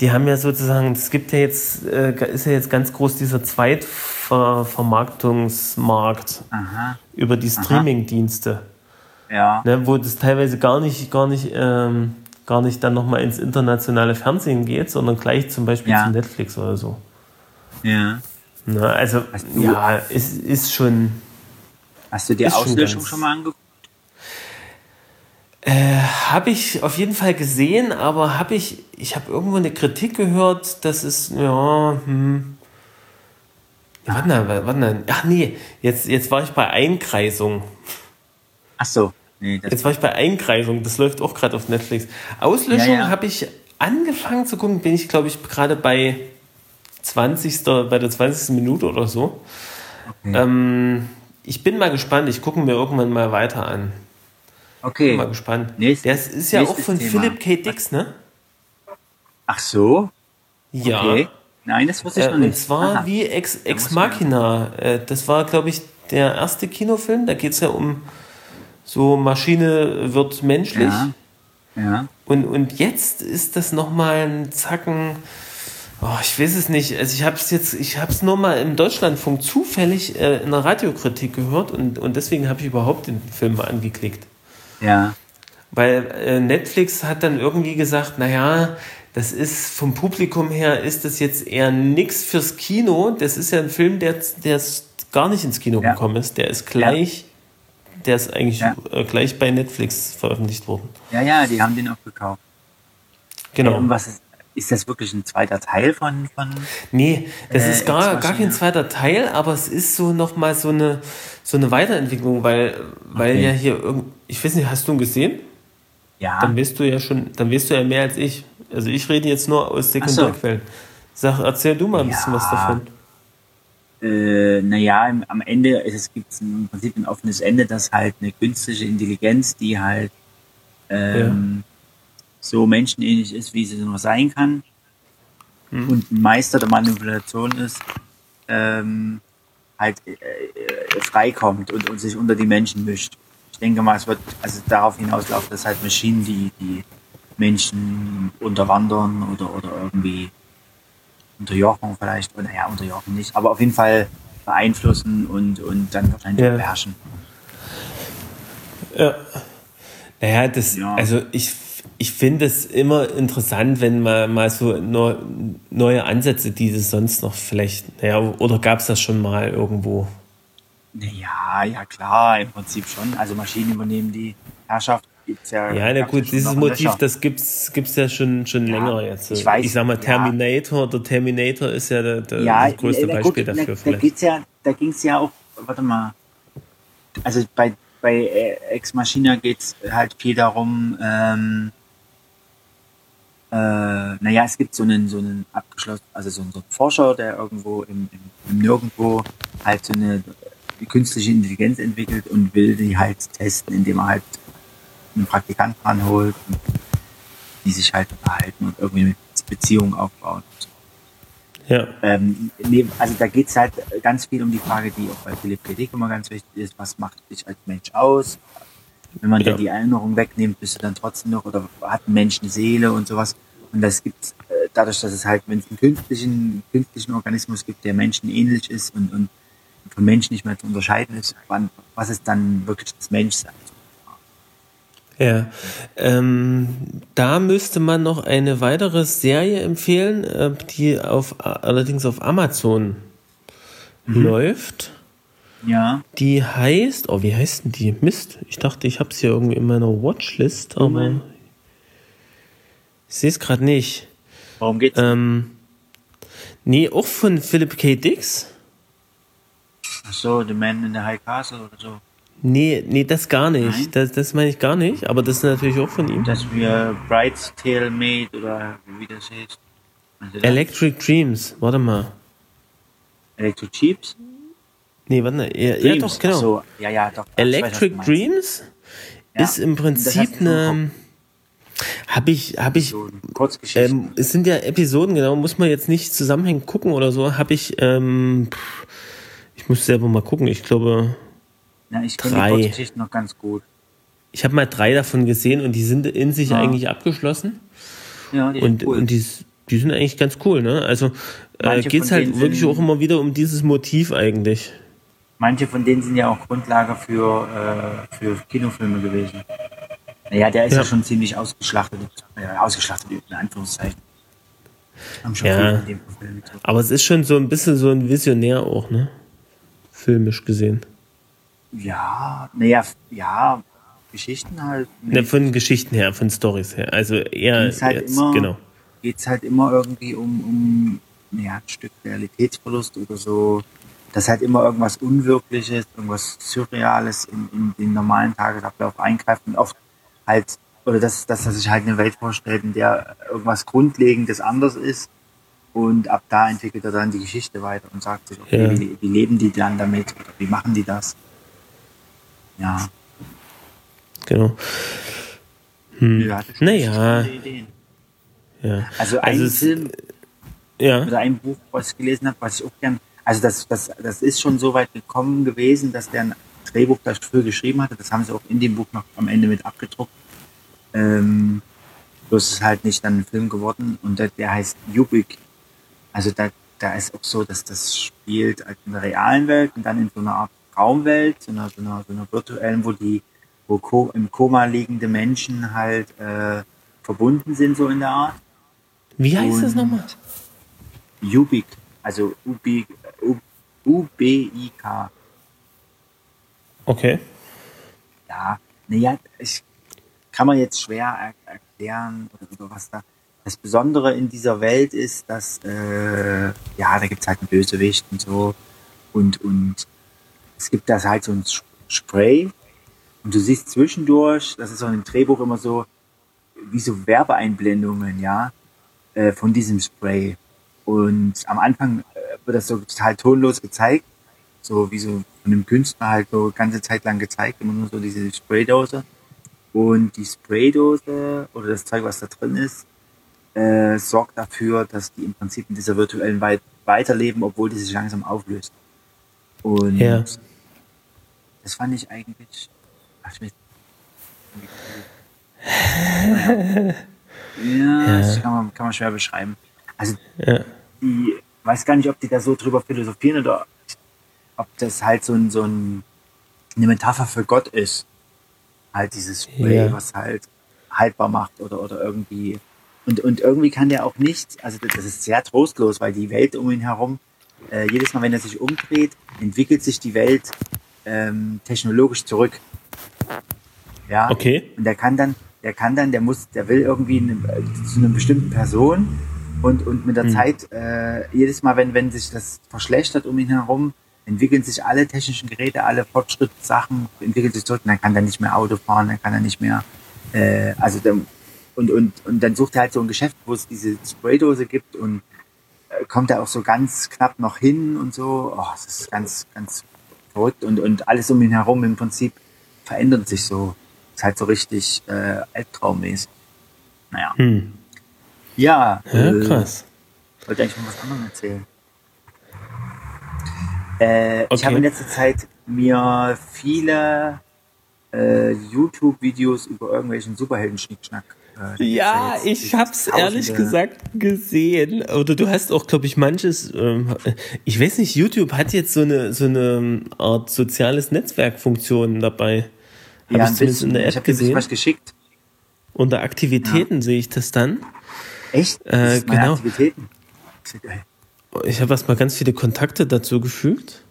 die haben ja sozusagen, es gibt ja jetzt, äh, ist ja jetzt ganz groß dieser Zweitvermarktungsmarkt Aha. über die Streaming-Dienste. Ja. ne, wo das teilweise gar nicht, gar nicht, ähm, gar nicht dann nochmal ins internationale Fernsehen geht, sondern gleich zum Beispiel Ja. zu Netflix oder so. ja. Ne, also, du- ja, ist, ist schon, Hast du schon Auslöschung ganz- schon mal angeguckt? Habe ich auf jeden Fall gesehen, aber habe ich, ich habe irgendwo eine Kritik gehört, dass es, ja, hm, warte mal, warte mal, ach nee, jetzt, jetzt war ich bei Einkreisung. Ach so. Nee, Jetzt war ich bei Einkreisung, das läuft auch gerade auf Netflix. Auslöschung Ja, ja. habe ich angefangen zu gucken, bin ich glaube ich gerade bei 20. bei der 20. Minute oder so. Ähm, ich bin mal gespannt, ich gucke mir irgendwann mal weiter an. Okay. Bin mal gespannt. Nächst- das ist ja auch nächstes von Thema. Philip K. Dix, ne? Ach so? Ja. Okay. Nein, das wusste ich Äh, noch nicht. und zwar Aha. wie Ex, Ex man- Machina. Äh, das war, glaube ich, der erste Kinofilm. Da geht es ja um so Maschine wird menschlich. Ja. Ja. Und, und jetzt ist das nochmal ein Zacken. Oh, ich weiß es nicht. Also ich habe es jetzt, ich habe es nur mal im Deutschlandfunk zufällig äh, in einer Radiokritik gehört und, und deswegen habe ich überhaupt den Film angeklickt. Ja. Weil äh, Netflix hat dann irgendwie gesagt, naja, das ist vom Publikum her, ist das jetzt eher nichts fürs Kino. Das ist ja ein Film, der, der gar nicht ins Kino Ja. gekommen ist. Der ist gleich, der ist eigentlich Ja. äh, gleich bei Netflix veröffentlicht worden. Ja, ja, die haben den auch gekauft. Genau. Und was ist, ist das wirklich ein zweiter Teil von, von Nee, das Äh, ist gar, gar kein zweiter Teil, aber es ist so nochmal so eine, so eine Weiterentwicklung, weil, weil Okay. ja hier irgend, ich weiß nicht, hast du ihn gesehen? ja, Dann weißt du ja schon, dann weißt du ja mehr als ich. Also ich rede jetzt nur aus Sekundärquellen. Sag, erzähl du mal ein bisschen Ja. was davon. äh, naja, am Ende es gibt im Prinzip ein offenes Ende, dass halt eine künstliche Intelligenz, die halt ähm, so menschenähnlich ist, wie sie nur sein kann Hm. und ein Meister der Manipulation ist, ähm, halt äh, äh, freikommt und, und sich unter die Menschen mischt. Ich denke mal, es wird also darauf hinauslaufen, dass halt Maschinen, die die Menschen unterwandern oder, oder irgendwie unterjochen vielleicht, oder naja, unterjochen nicht, aber auf jeden Fall beeinflussen und, und dann wahrscheinlich Ja. beherrschen. Ja. Naja, das, Ja. also ich, ich finde es immer interessant, wenn man mal so neu, neue Ansätze, die es sonst noch vielleicht, naja, oder gab es das schon mal irgendwo? Ja, ja klar, im Prinzip schon. Also Maschinen übernehmen die Herrschaft. Gibt's ja, Ja, na gut, dieses Motiv, Löcher. das gibt's, gibt's ja schon, schon Ja, länger jetzt. ich weiß, ich sag mal, ja. Terminator, der Terminator ist ja der, der, ja, das größte na Beispiel gut, dafür Da, da geht's ja, da ging's ja auch, warte mal. Also bei, bei äh, Ex Machina geht's halt viel darum, ähm, äh, naja, es gibt so einen, so einen abgeschlossen, also so einen, so einen Forscher, der irgendwo im, im, im Nirgendwo halt so eine äh, künstliche Intelligenz entwickelt und will die halt testen, indem er halt einen Praktikanten ranholt, und die sich halt unterhalten und irgendwie eine Beziehung aufbauen. Ja, Ähm, nee, also da geht's halt ganz viel um die Frage, die auch bei Philipp K. Dick immer ganz wichtig ist, was macht dich als Mensch aus? Wenn man Ja. dir die Erinnerung wegnimmt, bist du dann trotzdem noch, oder hat ein Mensch eine Seele und sowas. Und das gibt äh, dadurch, dass es halt, wenn es einen künstlichen, künstlichen Organismus gibt, der menschenähnlich ist und, und vom Mensch nicht mehr zu unterscheiden ist, wann, was ist dann wirklich das Menschsein? ja. Ähm, da müsste man noch eine weitere Serie empfehlen, äh, die auf, allerdings auf Amazon Mhm. läuft. Ja, Die heißt, oh, wie heißt denn die? Mist, ich dachte, ich habe es hier irgendwie in meiner Watchlist, aber Moment. ich sehe es gerade nicht. worum geht's? Ähm, nee, auch von Philip K. Dix. Ach so, The Man in the High Castle oder so. Nee, nee, das gar nicht. Nein? Das, das meine ich gar nicht, aber das ist natürlich auch von ihm. Dass wir Bright's Tale Made oder wie das heißt. Also das- Electric Dreams, warte mal. Electric Chips? Nee, warte mal. Ja, ja doch, genau. So, ja, ja, doch. Weiß, Electric meinst. Dreams Ja, ist im das Prinzip du eine. Habe ich, habe ich, ähm, es sind ja Episoden, genau, muss man jetzt nicht zusammenhängend gucken oder so. Habe ich, ähm, ich muss selber mal gucken. Ich glaube, ja, ich drei. noch ganz gut. ich habe mal drei davon gesehen und die sind in sich Ja. eigentlich abgeschlossen. Ja, die Und, sind cool. und die, die sind eigentlich ganz cool, ne? Also äh, geht's von halt wirklich auch immer wieder um dieses Motiv eigentlich. Manche von denen sind ja auch Grundlage für, äh, für Kinofilme gewesen. Naja, der ist ja, Ja. schon ziemlich ausgeschlachtet. Äh, ausgeschlachtet, in Anführungszeichen. Ja. Aber es ist schon so ein bisschen so ein Visionär auch, ne? Filmisch gesehen. Ja, naja, ja, Geschichten halt. Ne, von Geschichten her, von Stories her. Also eher geht's halt jetzt, immer, genau. geht's halt immer irgendwie um, um ja, ein Stück Realitätsverlust oder so. Dass halt immer irgendwas Unwirkliches, irgendwas Surreales in, in den normalen Tagesablauf eingreift und oft halt, oder dass, dass er sich halt eine Welt vorstellt, in der irgendwas Grundlegendes anders ist. Und ab da entwickelt er dann die Geschichte weiter und sagt sich, okay, Ja. wie, wie leben die dann damit? Oder wie machen die das? Ja. Genau. Hm. Naja. Ja. Also ein es- Film, ja. oder ein Buch, was ich gelesen habe, was ich auch gern, also das, das, das ist schon so weit gekommen gewesen, dass der ein Drehbuch dafür geschrieben hatte. Das haben sie auch in dem Buch noch am Ende mit abgedruckt. Ähm, bloß ist halt nicht dann ein Film geworden und der, der heißt Ubik. Also da, da ist auch so, dass das spielt halt in der realen Welt und dann in so einer Art Traumwelt, so einer, so einer, so einer virtuellen, wo die wo ko im Koma liegende Menschen halt äh, verbunden sind, so in der Art. Wie heißt das Und nochmal? Ubik, also UB, U- UBIK. Okay. Ja, naja, ich kann man jetzt schwer er erklären, was da. Das Besondere in dieser Welt ist, dass, äh, ja, da gibt's halt einen Bösewicht und so. Und, und es gibt das halt so ein Spray. Und du siehst zwischendurch, das ist auch im Drehbuch immer so, wie so Werbeeinblendungen, ja, äh, von diesem Spray. Und am Anfang wird das so total tonlos gezeigt, so wie so von einem Künstler halt so ganze Zeit lang gezeigt, immer nur so diese Spraydose. Und die Spraydose oder das Zeug, was da drin ist, äh, sorgt dafür, dass die im Prinzip in dieser virtuellen Welt weiterleben, obwohl die sich langsam auflöst. Und Ja. das fand ich eigentlich. Ach, ich weiß- ja, das kann man, kann man schwer beschreiben. Also Ja. die weiß gar nicht, ob die da so drüber philosophieren oder ob das halt so, ein, so ein, eine Metapher für Gott ist. Halt dieses Spray, Ja. was halt haltbar macht oder, oder irgendwie. Und, und irgendwie kann der auch nichts, also das ist sehr trostlos, weil die Welt um ihn herum, äh, jedes Mal, wenn er sich umdreht, entwickelt sich die Welt ähm, technologisch zurück. Ja. Okay. Und der kann dann, der kann dann, der muss, der will irgendwie eine, äh, zu einer bestimmten Person und, und mit der Hm. Zeit, äh, jedes Mal, wenn, wenn sich das verschlechtert um ihn herum, entwickeln sich alle technischen Geräte, alle Fortschrittssachen, entwickeln sich zurück und dann kann er nicht mehr Auto fahren, dann kann er nicht mehr, äh, also der, und, und, und dann sucht er halt so ein Geschäft, wo es diese Spraydose gibt und äh, kommt er auch so ganz knapp noch hin und so. Oh, das ist ganz, ganz verrückt und, und alles um ihn herum im Prinzip verändert sich so. Ist halt so richtig äh, albtraummäßig. Naja. Hm. Ja, Ja, äh, krass. wollte eigentlich von was anderem erzählen. Äh, Ich Okay. habe in letzter Zeit mir viele äh, YouTube-Videos über irgendwelchen Superhelden-Schnickschnack. Äh, Ja, jetzt- ich jetzt hab's ehrlich gesagt gesehen. Oder du hast auch, glaube ich, manches. Ähm, ich weiß nicht, YouTube hat jetzt so eine so eine Art soziales Netzwerkfunktion dabei. Hab Ja, ich zumindest bisschen. in der Ich App habe dir gesehen. was geschickt. Unter Aktivitäten sehe ich das dann. Echt? Äh, genau. Aktivitäten. Ja. Ich habe erstmal ganz viele Kontakte dazu gefügt.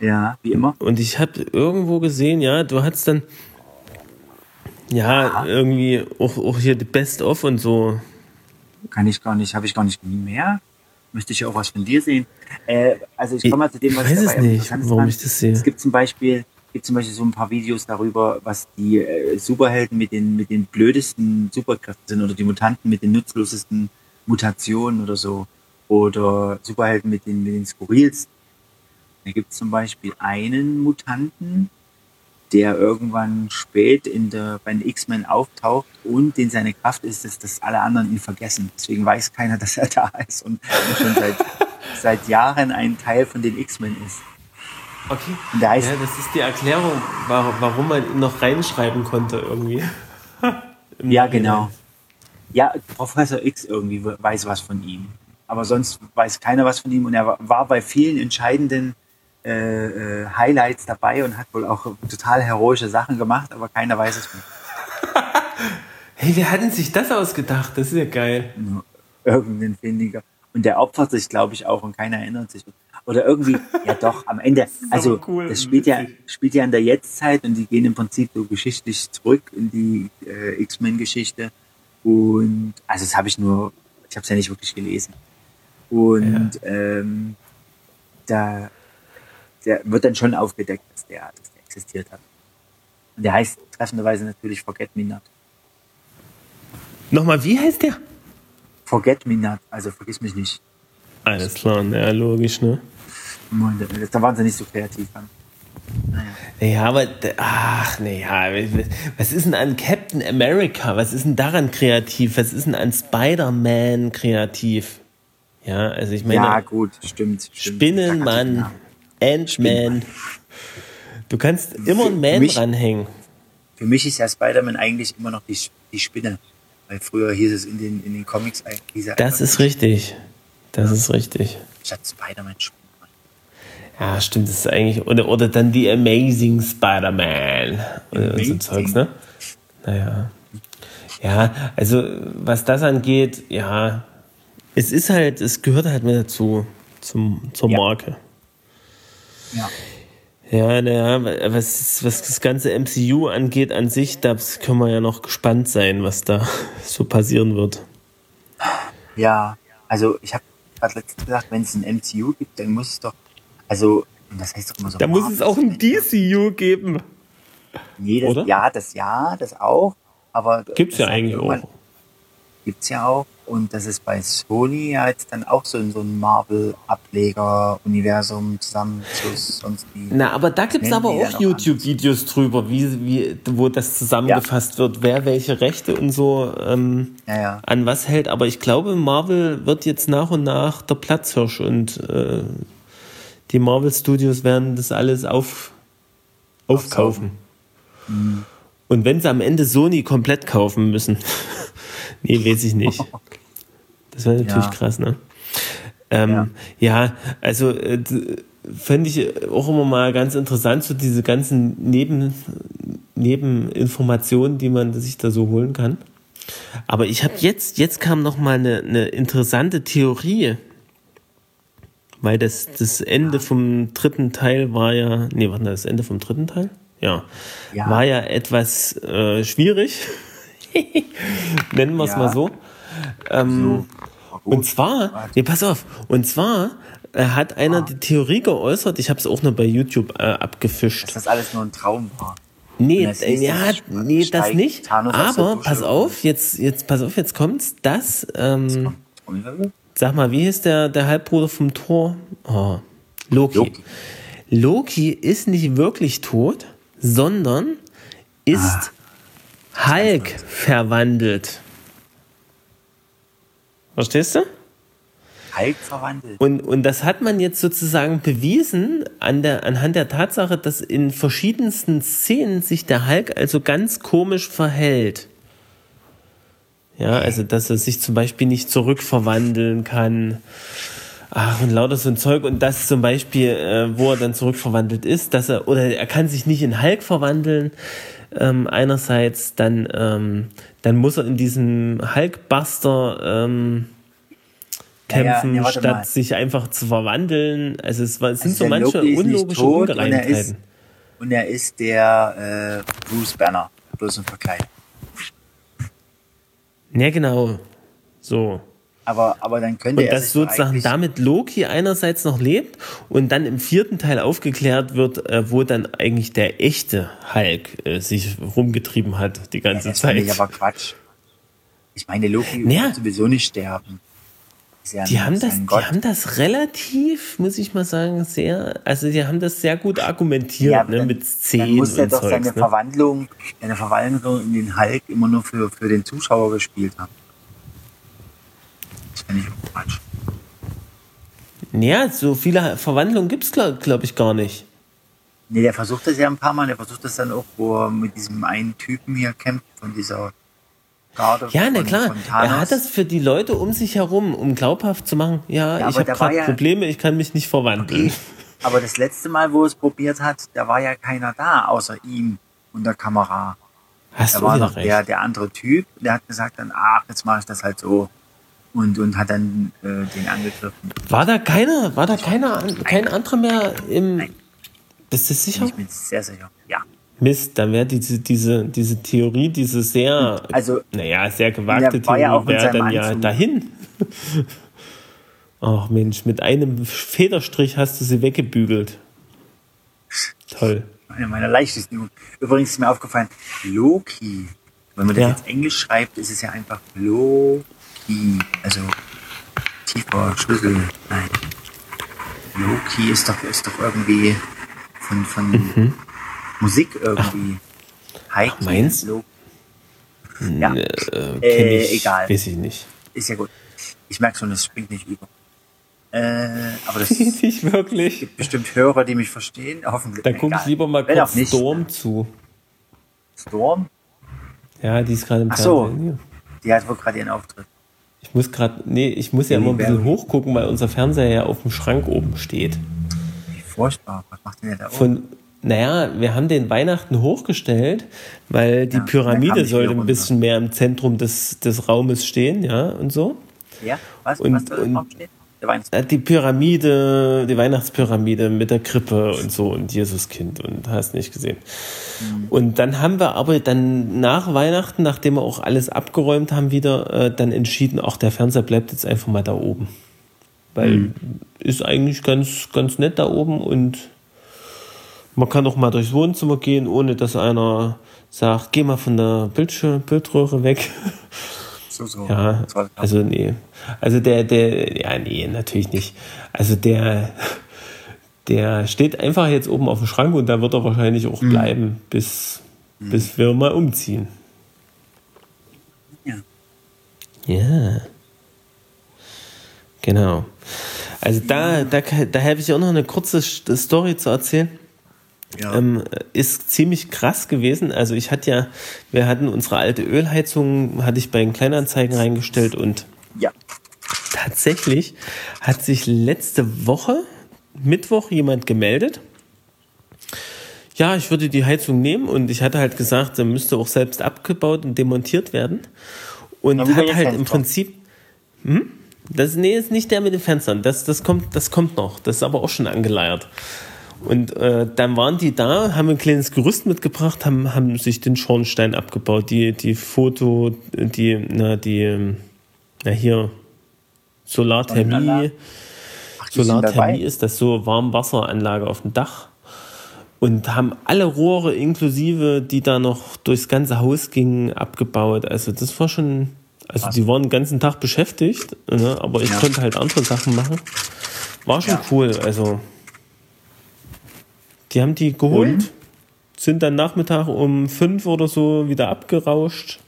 Ja, wie immer. Und ich habe irgendwo gesehen, ja, du hast dann ja irgendwie auch, auch hier die Best of und so. Kann ich gar nicht, habe ich gar nicht mehr. Müsste ich ja auch was von dir sehen. Äh, also ich komme mal zu dem, was Ich weiß es nicht, warum ich das sehe. Es gibt zum Beispiel, gibt zum Beispiel so ein paar Videos darüber, was die äh, Superhelden mit den, mit den blödesten Superkräften sind oder die Mutanten mit den nutzlosesten Mutationen oder so. Oder Superhelden mit den, mit den skurrilsten. Da gibt es zum Beispiel einen Mutanten, der irgendwann spät in der, bei den X-Men auftaucht und den seine Kraft ist, dass, dass alle anderen ihn vergessen. Deswegen weiß keiner, dass er da ist und, und schon seit, seit Jahren ein Teil von den X-Men ist. Okay. Heißt, Ja, das ist die Erklärung, wa- warum man ihn noch reinschreiben konnte irgendwie. Ja, genau. Ja, Professor X irgendwie weiß was von ihm. Aber sonst weiß keiner was von ihm und er war- bei vielen entscheidenden äh, äh, Highlights dabei und hat wohl auch total heroische Sachen gemacht, aber keiner weiß es mehr. Hey, wer hat denn sich das ausgedacht? Das ist ja geil. Irgendein Findiger. Und der opfert sich, glaube ich, auch und keiner erinnert sich. Oder irgendwie, ja doch, am Ende, also cool das spielt ja, spielt ja in der Jetztzeit und die gehen im Prinzip so geschichtlich zurück in die äh, X-Men-Geschichte. Und also das habe ich nur, ich habe es ja nicht wirklich gelesen. Und ähm, da der wird dann schon aufgedeckt, dass der, dass der existiert hat. Und der heißt treffenderweise natürlich Forget Me Not. Nochmal, wie heißt der? Forget Me Not, also vergiss mich nicht. Alles klar, ja, logisch, ne? Da waren sie nicht so kreativ. Dann. Naja, aber, d- ach, naja, was ist denn an Captain America? Was ist denn daran kreativ? Was ist denn an Spider-Man kreativ? Ja, also ich meine, Ja, gut, stimmt. stimmt. Spinnenmann, Ja, Ant-Man. Du kannst immer einen Man mich- dranhängen. Für mich ist ja Spider-Man eigentlich immer noch die, die Spinne. Weil früher hieß es in den, in den Comics, hieß er Das ist richtig. Das ist richtig. statt Spider-Man Spinnenmann. Ja, stimmt, das ist eigentlich. Oder, oder dann die Amazing Spider-Man. Oder so. Zeugs, ne? Naja. Ja, also was das angeht, ja, es ist halt, es gehört halt mit dazu, zum, zur Ja. Marke. Ja. Ja, naja, was, was das ganze MCU angeht an sich, da können wir ja noch gespannt sein, was da so passieren wird. Ja, also ich habe gerade letztens gesagt, wenn es ein MCU gibt, dann muss es doch, also das heißt doch immer so. Da muss es auch ein DCU geben. Nee, das, oder? Ja, das ja, das auch. Aber Gibt's ja eigentlich auch. Gibt's ja auch. Und das ist bei Sony ja jetzt dann auch so, so ein Marvel-Ableger-Universum Zusammenschluss sonst wie. Na, aber da gibt es Nennen aber auch YouTube-Videos drüber, wie, wie, wo das zusammengefasst wird, wer welche Rechte und so ähm, Ja, ja. an was hält. Aber ich glaube, Marvel wird jetzt nach und nach der Platzhirsch und äh, die Marvel Studios werden das alles auf, aufkaufen. Und wenn sie am Ende Sony komplett kaufen müssen, nee, weiß ich nicht. Das wäre natürlich Ja. krass, ne? Ähm, ja. also äh, fände ich auch immer mal ganz interessant, so diese ganzen Neben, Nebeninformationen, die man sich da so holen kann. Aber ich habe jetzt, jetzt kam noch mal eine, eine interessante Theorie, weil das, das Ende vom dritten Teil war ja, nee, warte, das Ende vom dritten Teil? Ja, Ja. war ja etwas äh, schwierig, nennen wir es Ja. mal so. Ähm, gut. und zwar, nee, pass auf, und zwar äh, hat einer die Theorie geäußert, ich habe es auch nur bei YouTube äh, abgefischt. dass das alles nur ein Traum war. Nee, das äh, ja, nee, das nicht. Thanos Aber pass auf, jetzt, jetzt, pass auf, jetzt kommt's. Das, ähm, Trommelwirbel? Sag mal, wie hieß der, der Halbbruder vom Thor? Oh, Loki. Loki. Loki ist nicht wirklich tot, sondern ist Ah. Hulk verwandelt. Verstehst du? Hulk verwandelt. Und, und das hat man jetzt sozusagen bewiesen an der, anhand der Tatsache, dass in verschiedensten Szenen sich der Hulk also ganz komisch verhält. Ja, also dass er sich zum Beispiel nicht zurückverwandeln kann. Ach, und lauter so ein Zeug. Und das zum Beispiel, äh, wo er dann zurückverwandelt ist, dass er, oder er kann sich nicht in Hulk verwandeln. Ähm, einerseits, dann, ähm, dann muss er in diesem Hulkbuster ähm, Ja, ja, kämpfen, nee, warte statt mal. sich einfach zu verwandeln. Also es war, es sind Also so manche unlogische tot und er ist- Ungereimtheiten. Und er ist der äh, Bruce Banner. Bloß im Vergleich. Ja, genau. So. Aber, aber dann könnte Und er dass sich doch sozusagen damit Loki einerseits noch lebt und dann im vierten Teil aufgeklärt wird, äh, wo dann eigentlich der echte Hulk äh, sich rumgetrieben hat die ganze Das finde Zeit. ich aber Quatsch. Ich meine, Loki Naja. wird sowieso nicht sterben. Ja Die haben, das, ein die Gott. haben das relativ, muss ich mal sagen, sehr, also die haben das sehr gut argumentiert, Ja, ne, dann- mit Dann Szenen muss er und doch Zeugs, seine ne? Verwandlung, seine Verwandlung in den Hulk immer nur für, für den Zuschauer gespielt haben. Das finde ich auch Quatsch. Ja, so viele Verwandlungen gibt's glaube glaub ich, gar nicht. Nee, der versucht das ja ein paar Mal. Der versucht das dann auch, wo er mit diesem einen Typen hier kämpft, von dieser Garde. Ja, na klar. Er hat das für die Leute um sich herum, um glaubhaft zu machen, ja, Ja, ich habe gerade ja- Probleme, ich kann mich nicht verwandeln. Okay. Aber das letzte Mal, wo er es probiert hat, da war ja keiner da, außer ihm und der Kamera. Hast Da du war noch recht. der, der andere Typ, der hat gesagt dann, ach, jetzt mache ich das halt so. Und, und hat dann äh, den angegriffen. War da keiner, war da keiner, kein anderer mehr im. Nein. Bist du sicher? Ich bin sehr sicher. Ja. Mist, dann wäre diese, diese, diese Theorie, diese sehr, Also, naja, sehr gewagte ja Theorie, mit wäre dann ja Anzug. dahin. Ach Mensch, mit einem Federstrich hast du sie weggebügelt. Toll. eine meiner leichtesten. Übrigens ist mir aufgefallen, Loki. Wenn man das Ja. jetzt Englisch schreibt, ist es ja einfach Loki. Also tiefer Schlüssel. Nein. Loki ist doch, ist doch irgendwie von, von Musik irgendwie. Heike, Mhm. meinst? Lo ja, Äh, Äh, kenn ich, egal. Weiß ich nicht. ist ja gut. Ich merke schon, es springt nicht über. Äh, aber das nicht wirklich. gibt bestimmt Hörer, die mich verstehen. Hoffentlich. Da gucke ich lieber mal Wenn kurz nicht. Storm zu. Storm? Ja, die ist gerade im Ach so. Fernsehen. Die hat wohl gerade ihren Auftritt. Ich muss gerade, nee, ich muss ja immer ein bisschen hochgucken, weil unser Fernseher ja auf dem Schrank oben steht. Wie furchtbar. Was macht denn der da oben? Von, naja, wir haben den Weihnachten hochgestellt, weil die Ja, Pyramide sollte ein bisschen mehr im Zentrum des, des Raumes stehen, ja, und so. Ja, was, Und- was soll stehen? Der Weihnachts Äh, Die Pyramide, die Weihnachtspyramide mit der Krippe und so und Jesuskind und hast nicht gesehen. Und dann haben wir aber dann nach Weihnachten, nachdem wir auch alles abgeräumt haben, wieder äh, dann entschieden, auch der Fernseher bleibt jetzt einfach mal da oben. Weil ist eigentlich ganz, ganz nett da oben und man kann auch mal durchs Wohnzimmer gehen, ohne dass einer sagt, geh mal von der Bildschirm, Bildröhre weg. So, so. Ja, also nee. Also der, der, ja, nee, natürlich nicht. Also der, der steht einfach jetzt oben auf dem Schrank und da wird er wahrscheinlich auch bleiben, bis, bis wir mal umziehen. Ja. Ja. Genau. Also da, da, da habe ich auch noch eine kurze St- Story zu erzählen. Ja. Ähm, ist ziemlich krass gewesen. Also ich hatte ja, wir hatten unsere alte Ölheizung, hatte ich bei den Kleinanzeigen reingestellt und ja. tatsächlich hat sich letzte Woche, Mittwoch, jemand gemeldet. Ja, ich würde die Heizung nehmen und ich hatte halt gesagt, da müsste auch selbst abgebaut und demontiert werden. Und hat halt im Fenstern. Prinzip. Hm? Das, nee, ist nicht der mit den Fenstern. Das, das, kommt, das kommt noch. Das ist aber auch schon angeleiert. Und äh, dann waren die da, haben ein kleines Gerüst mitgebracht, haben, haben sich den Schornstein abgebaut, die, die Foto, die, na, die, ähm, na hier, Solarthermie. Ach, die Solarthermie ist das so Warmwasseranlage auf dem Dach. Und haben alle Rohre inklusive, die da noch durchs ganze Haus gingen, abgebaut. Also das war schon, also Krass. die waren den ganzen Tag beschäftigt, ne? aber ich Ja. konnte halt andere Sachen machen. War schon Ja. cool. Also die haben die geholt, Und? sind dann Nachmittag um fünf oder so wieder abgerauscht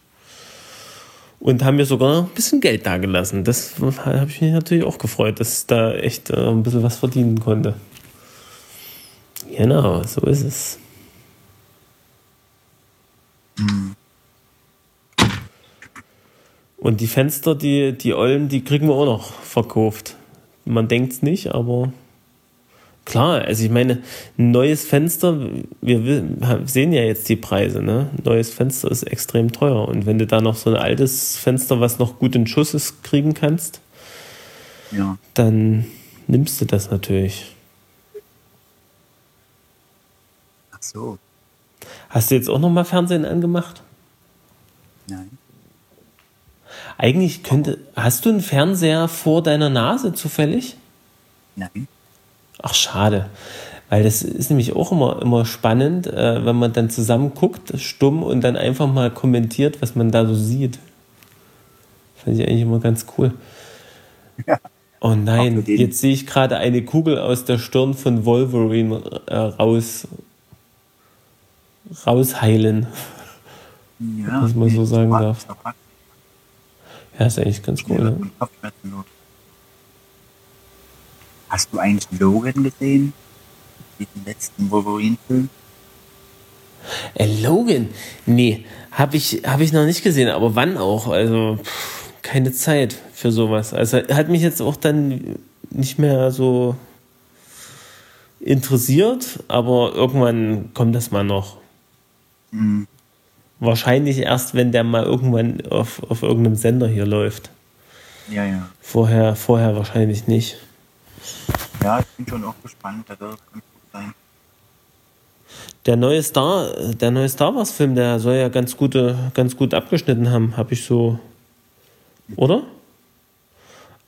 und haben mir sogar ein bisschen Geld dagelassen. Das habe ich mich natürlich auch gefreut, dass ich da echt äh, ein bisschen was verdienen konnte. Genau, so ist es. Und die Fenster, die, die Ollen, die kriegen wir auch noch verkauft. Man denkt es nicht, aber klar, also ich meine, ein neues Fenster, wir sehen ja jetzt die Preise, ne? Ein neues Fenster ist extrem teuer. Und wenn du da noch so ein altes Fenster, was noch gut in Schuss ist, kriegen kannst, Ja. dann nimmst du das natürlich. Ach so. Hast du jetzt auch noch mal Fernsehen angemacht? Nein. Eigentlich könnte. Hast du einen Fernseher vor deiner Nase zufällig? Nein. Ach, schade. Weil das ist nämlich auch immer, immer spannend, äh, wenn man dann zusammen guckt, stumm und dann einfach mal kommentiert, was man da so sieht. Fand ich eigentlich immer ganz cool. Ja. Oh nein, jetzt sehe ich gerade eine Kugel aus der Stirn von Wolverine äh, raus, rausheilen. Ja. Was man so sagen darf. Ja, ist eigentlich ganz cool. Ja, Ne? und Kopfschmerzen los. Hast du eigentlich Logan gesehen? Diesen letzten Wolverine-Film? Äh, Logan? Nee, habe ich, hab ich noch nicht gesehen, aber wann auch? Also, pff, keine Zeit für sowas. Also, hat mich jetzt auch dann nicht mehr so interessiert, aber irgendwann kommt das mal noch. Hm. Wahrscheinlich erst, wenn der mal irgendwann auf, auf irgendeinem Sender hier läuft. Ja, ja. Vorher, vorher wahrscheinlich nicht. Ja, ich bin schon auch gespannt. Da wird ganz gut sein. Der neue Star, der neue Star Wars Film, der soll ja ganz gute, ganz gut abgeschnitten haben, habe ich so, oder?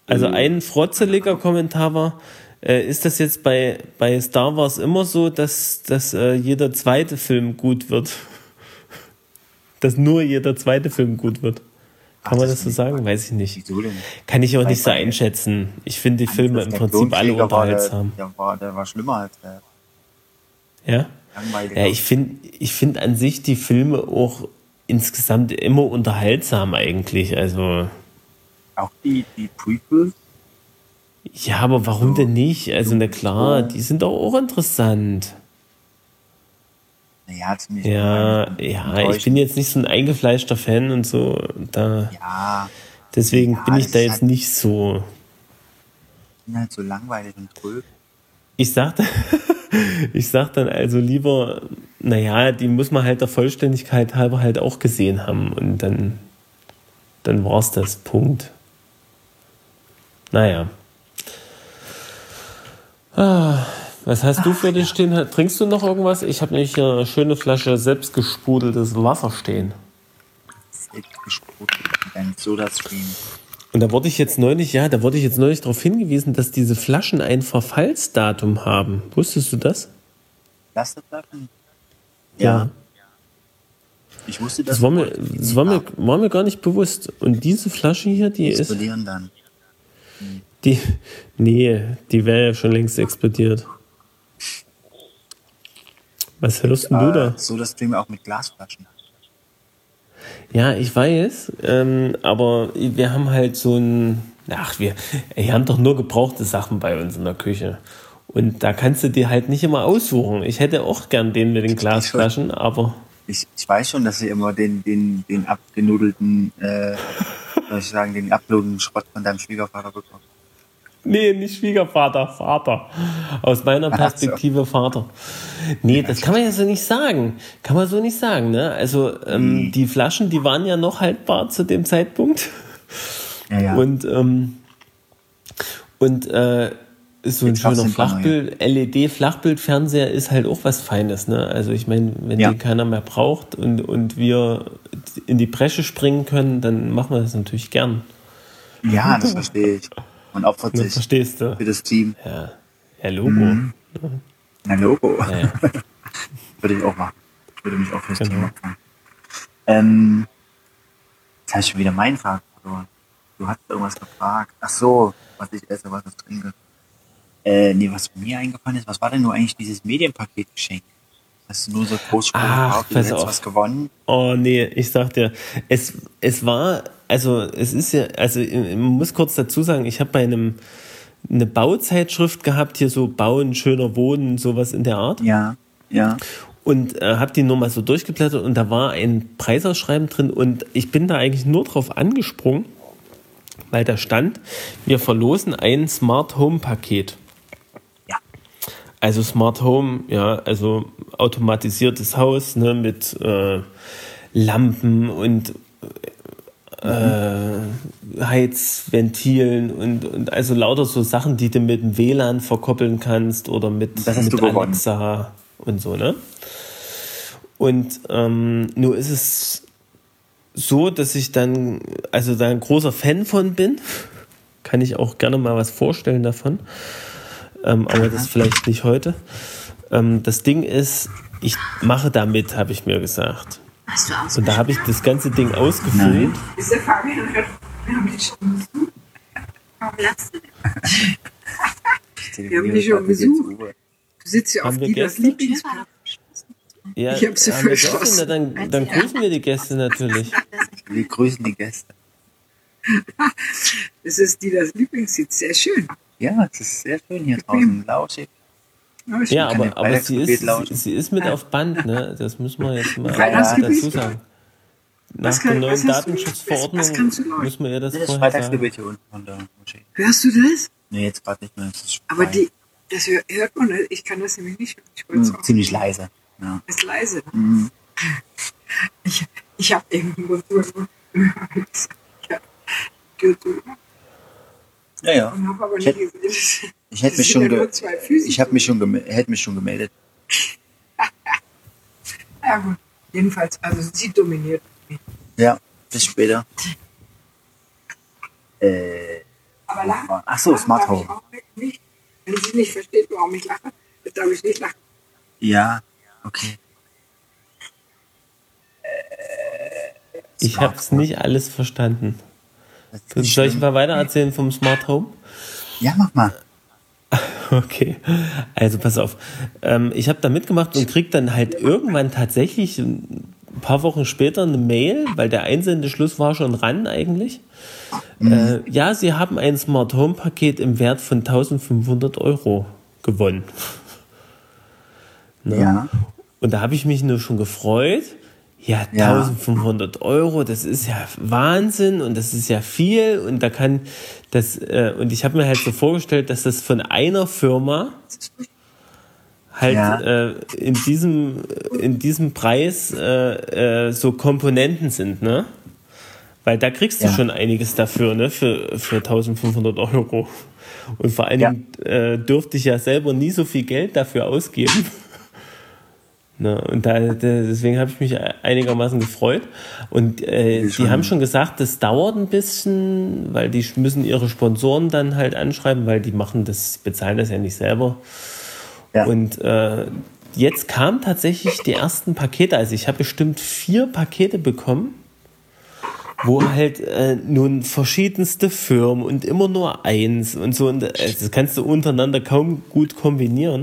Also ein frotzeliger Kommentar war, äh, ist das jetzt bei, bei Star Wars immer so, dass, dass äh, jeder zweite Film gut wird? dass nur jeder zweite Film gut wird? Kann Ach, man das das so sagen? Weiß ich nicht. Kann ich auch nicht so einschätzen. Ich finde die Filme im Prinzip alle der, unterhaltsam. der, war, der war schlimmer als der Ja? Ja, ich finde ich find an sich die Filme auch insgesamt immer unterhaltsam eigentlich. Also, auch die, die Prequels. ja, aber warum So. denn nicht? Also, na klar, die sind doch auch interessant. Naja, ziemlich. Ja, enttäuschend. ja, ich bin jetzt nicht so ein eingefleischter Fan und so. Da, Ja, deswegen Ja, bin ich da jetzt halt- nicht so. sind halt so langweilig und trög. Ich sagte, ich sag dann also lieber, naja, die muss man halt der Vollständigkeit halber halt auch gesehen haben und dann, dann war es das. Punkt. Naja. Ah, was hast du für dich stehen? Trinkst du noch irgendwas? Ich habe nämlich eine schöne Flasche selbstgesprudeltes Wasser stehen. Und da wurde ich jetzt neulich, ja, da wurde ich jetzt neulich darauf hingewiesen, dass diese Flaschen ein Verfallsdatum haben. Wusstest du das? Plastikflaschen? Ja. Ich wusste das. Das war mir, das war mir, war mir gar nicht bewusst. Und diese Flasche hier, die ist, explodieren dann. die, nee, die wäre ja schon längst explodiert. Was hörst denn du da? Äh, Soda-Stream auch mit Glasflaschen. Ja, ich weiß, ähm, aber wir haben halt so ein, ach, wir, wir haben doch nur gebrauchte Sachen bei uns in der Küche. Und da kannst du dir halt nicht immer aussuchen. Ich hätte auch gern den mit den Glasflaschen, aber Ich, ich weiß schon, dass sie immer den, den, den abgenudelten, äh, soll ich sagen, den abgenudelten Schrott von deinem Schwiegervater bekommen. Nee, nicht Schwiegervater, Vater. Aus meiner Ach so. Perspektive Vater. Nee, das kann man ja so nicht sagen. Kann man so nicht sagen, ne? Also ähm, Mhm. die Flaschen, die waren ja noch haltbar zu dem Zeitpunkt. Ja, ja. Und, ähm, und äh, ist so ein Jetzt schöner Flachbild, LED-Flachbildfernseher ist halt auch was Feines, ne? Also ich meine, wenn Ja. den keiner mehr braucht und, und wir in die Bresche springen können, dann machen wir das natürlich gern. ja, das verstehe ich. Man opfert Das sich verstehst du? für das Team. Ja, ja Logo. Mhm. Ein Logo. Ja, ja. Würde ich auch machen. Ich würde mich auch fürs Genau. Team opfern. Ähm, jetzt habe ich schon wieder meinen Frage verloren. Du hast irgendwas gefragt. Ach so, was ich esse, was ich trinke. Äh, nee, was mir eingefallen ist, was war denn nur eigentlich dieses Medienpaketgeschenk? Hast du nur so Großsprung Ach, pass auf. was gewonnen? Oh nee, ich sag dir, es, es war, also es ist ja, also ich muss kurz dazu sagen, ich habe bei einem eine Bauzeitschrift gehabt, hier so Bauen, schöner Wohnen, sowas in der Art. Ja, ja. Und äh, habe die nur mal so durchgeblättert und da war ein Preisausschreiben drin und ich bin da eigentlich nur drauf angesprungen, weil da stand, wir verlosen ein Smart Home Paket. Ja. Also Smart Home, ja, also automatisiertes Haus ne, mit äh, Lampen und äh, Heizventilen und, und also lauter so Sachen, die du mit dem WLAN verkoppeln kannst oder mit, Das mit. Alexa und so, ne? Und ähm, nur ist es so, dass ich dann, also da ein großer Fan von bin, kann ich auch gerne mal was vorstellen davon, ähm, aber das vielleicht nicht heute. Ähm, das Ding ist, ich mache damit, habe ich mir gesagt. Hast du? Und da habe ich das ganze Ding ausgefüllt. Ist der Fabian oder wir haben dich schon besucht? Warum lachst du denn? Wir haben dich schon besucht. Du sitzt ja auf Gäste? Lieblingsplatz. Ja, Ich hab sie. Na, dann, dann grüßen wir die Gäste natürlich. Wir grüßen die Gäste. Das ist die das Lieblingssitz. Sehr schön. Ja, es ist sehr schön hier draußen. Lauschig. Ja, aber, aber sie, ist, sie, sie ist mit auf Band, ne? Das müssen wir jetzt mal dazu sagen. Nach Was kann- der neuen Datenschutzverordnung müssen wir ihr das Das ist vorher sagen. Freitagsgebet hier unten von der Moschee. Hörst du das? Nee, jetzt gerade nicht mehr. Das ist Aber die, das hör- hört man. Ich kann das nämlich nicht hören. Ich Hm, auch. ziemlich leise. Ja. Ist leise. Mhm. Ich, ich habe irgendwo so ja, Ja, ja. und habe aber Ich hätte- gesehen. Ich hätte mich schon, ja ich habe mich schon, hätte mich schon gemeldet. Ja, gut. Jedenfalls, also sie dominiert mich. Ja, bis später. Äh, Aber lachen. Ach so, Smart Home. Nicht. Wenn sie nicht versteht, warum ich lache, dann darf ich nicht lachen. ja, okay. Ich habe es nicht alles verstanden. Soll ich mal weiter erzählen vom Smart Home? Ja, mach mal. Okay, also pass auf. Ähm, ich habe da mitgemacht und krieg dann halt irgendwann tatsächlich ein paar Wochen später eine Mail, weil der Einsendeschluss war schon ran eigentlich. Äh, ja, Sie haben ein Smart Home Paket im Wert von 1500 Euro gewonnen. Ne? Ja. Und da habe ich mich nur schon gefreut. Ja, Ja. 1500 Euro, das ist ja Wahnsinn und das ist ja viel und da kann das, äh, und ich habe mir halt so vorgestellt, dass das von einer Firma halt Ja. äh, in, diesem, in diesem Preis äh, äh, so Komponenten sind, ne? Weil da kriegst du Ja. schon einiges dafür, ne? Für, für 1500 Euro. Und vor allen Ja. Dingen äh, dürfte ich ja selber nie so viel Geld dafür ausgeben. Ne, und da, deswegen habe ich mich einigermaßen gefreut. Und äh, die haben schon gesagt, das dauert ein bisschen, weil die müssen ihre Sponsoren dann halt anschreiben, weil die machen das, bezahlen das ja nicht selber. Ja. Und äh, jetzt kamen tatsächlich die ersten Pakete. Also ich habe bestimmt vier Pakete bekommen, wo halt äh, nun verschiedenste Firmen und immer nur eins und so. Und, äh, das kannst du untereinander kaum gut kombinieren.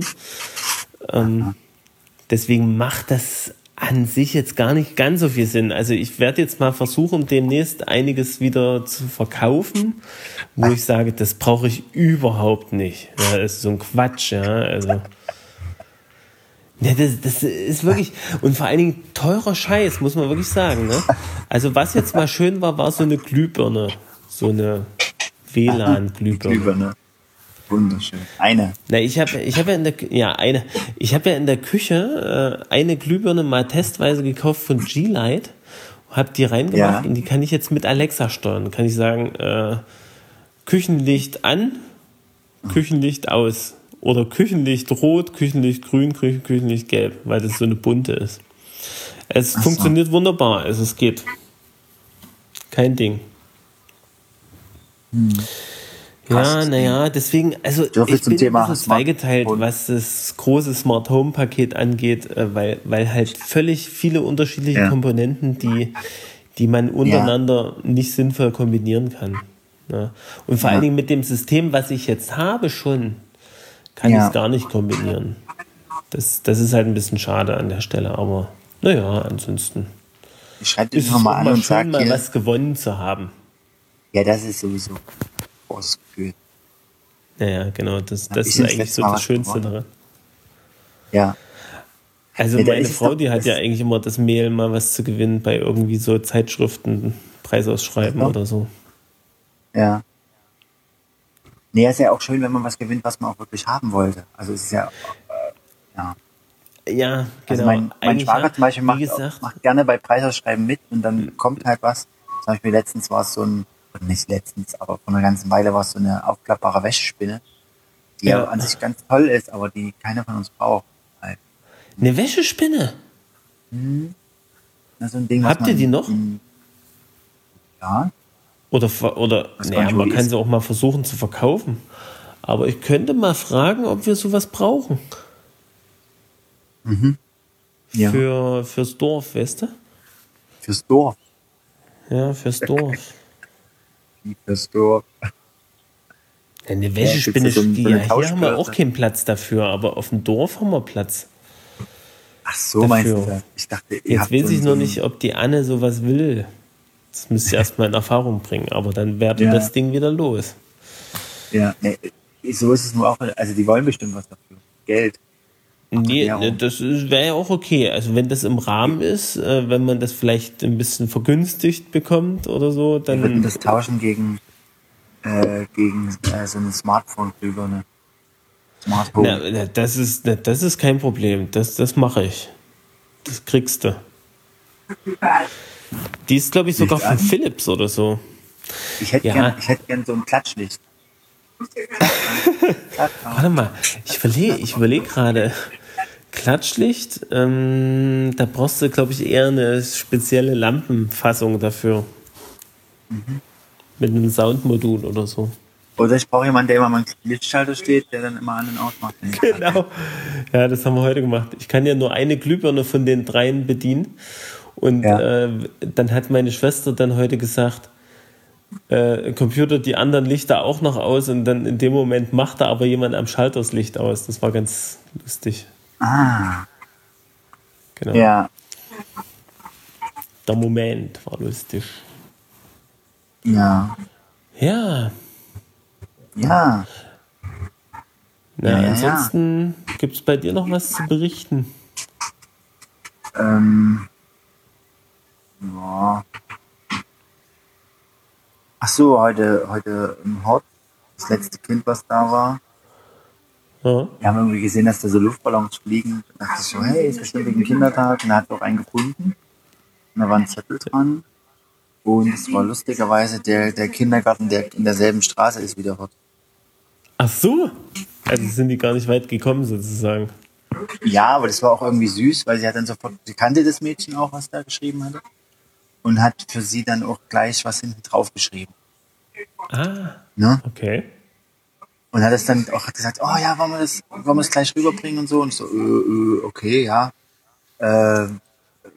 Ähm, deswegen macht das an sich jetzt gar nicht ganz so viel Sinn. Also ich werde jetzt mal versuchen, demnächst einiges wieder zu verkaufen, wo ich sage, das brauche ich überhaupt nicht. Ja, das ist so ein Quatsch, ja. Also. Ja, das, das ist wirklich, und vor allen Dingen teurer Scheiß, muss man wirklich sagen. Ne? Also was jetzt mal schön war, war so eine Glühbirne. So eine WLAN-Glühbirne. Wunderschön. Eine. Na, ich habe ich hab ja in der ja eine ich habe ja in der Küche äh, eine Glühbirne mal testweise gekauft von G-Light, habe die reingemacht Ja. und die kann ich jetzt mit Alexa steuern. Kann ich sagen, äh, Küchenlicht an, Küchenlicht aus oder Küchenlicht rot, Küchenlicht grün, Kü Küchenlicht gelb, weil das so eine bunte ist. Es so. funktioniert wunderbar, also es geht. Kein Ding. Hm. Ja, naja, deswegen, also So ich zum bin Thema Smart zweigeteilt, Home. was das große Smart Home Paket angeht, äh, weil, weil halt völlig viele unterschiedliche Ja. Komponenten, die, die man untereinander nicht sinnvoll kombinieren kann. Ne? Und vor Ja. allen Dingen mit dem System, was ich jetzt habe, schon, kann Ja. ich es gar nicht kombinieren. Das, das ist halt ein bisschen schade an der Stelle, aber naja, ansonsten Ich schreibe es nochmal an und sag schön, mal hier. was gewonnen zu haben. Ja, das ist sowieso großes Gefühl. Naja, genau, das, Ja, das ist eigentlich so das Schönste daran. Ja. Also Ja, meine Frau, die hat ja eigentlich immer das Mehl, mal was zu gewinnen bei irgendwie so Zeitschriften, Preisausschreiben Ja. oder so. Ja. Nee, ist ja auch schön, wenn man was gewinnt, was man auch wirklich haben wollte. Also es ist ja, äh, ja. Ja, genau. Also mein, mein Schwager ja. zum Beispiel macht, gesagt, macht gerne bei Preisausschreiben mit und dann kommt halt was. Zum Beispiel letztens war es so ein, nicht letztens, aber vor einer ganzen Weile war es so eine aufklappbare Wäschespinne, die ja. An sich ganz toll ist, aber die keiner von uns braucht. Halt. eine Wäschespinne. Na, so ein Ding, Habt ihr die noch? Ja, Oder, oder naja, man kann sie auch mal versuchen zu verkaufen. Aber ich könnte mal fragen, ob wir sowas brauchen. ja. Für, fürs Dorf, weißt du? fürs Dorf. Ja, fürs Dorf. Fürs Dorf. Ja, eine Wäschespinne, da so die, ja, hier haben wir auch keinen Platz dafür, aber auf dem Dorf haben wir Platz. Ach so, meinst du Dafür. das? Ich dachte, ihr Jetzt weiß ich noch nicht, ob die Anne sowas will. Das müsste ich erstmal in Erfahrung bringen, aber dann wäre Ja. das Ding wieder los. Ja, nee, so ist es nur auch. Also die wollen bestimmt was dafür. Geld. Nee, ne, das wäre ja auch okay. Also wenn das im Rahmen ist, äh, wenn man das vielleicht ein bisschen vergünstigt bekommt oder so, Wir würden dann das tauschen gegen, äh, gegen äh, so eine Smartphone-Glühbirne. Smart Home. na, na, das ist na, das ist kein Problem. Das, das mache ich. Das kriegst du. Die ist, glaube ich, sogar von? Philips oder so. ich hätte ja. gern, ich hätte gern so ein Klatschlicht. Klatsch, Warte mal, ich überlege ich überleg gerade. Klatschlicht, ähm, da brauchst du, glaube ich, eher eine spezielle Lampenfassung dafür. Mit einem Soundmodul oder so. Oder ich brauche jemanden, der immer am Lichtschalter steht, der dann immer an und ausmacht. Genau. Ja, das haben wir heute gemacht. Ich kann ja nur eine Glühbirne von den dreien bedienen. Und Ja. äh, dann hat meine Schwester dann heute gesagt, äh, Computer die anderen Lichter auch noch aus und dann in dem Moment machte aber jemand am Schalter das Licht aus. Das war ganz lustig. Ah, Genau. ja, Der Moment war lustig. ja, Ja, ja. na, Ja, ja, ja. ansonsten gibt es bei dir noch was zu berichten. Ähm, Ja. Ach so, heute, heute im Hort, das letzte Kind, was da war. Ja. Wir haben irgendwie gesehen, dass da so Luftballons fliegen. Da dachte ich so, hey, ist bestimmt wegen Kindertag. Und da hat auch einen gefunden. Und da war ein Zettel dran. Und es war lustigerweise der, der Kindergarten, der in derselben Straße ist wie der Hort. Ach so. Also sind die gar nicht weit gekommen sozusagen. Ja, aber das war auch irgendwie süß, weil sie hat dann sofort, sie kannte das Mädchen auch, was da geschrieben hatte. Und hat für sie dann auch gleich was hinten drauf geschrieben. Ah, Ne? okay. Und hat es dann auch gesagt, oh ja, wollen wir das, wollen wir das gleich rüberbringen und so. Und ich so, äh, äh, okay, ja. Äh,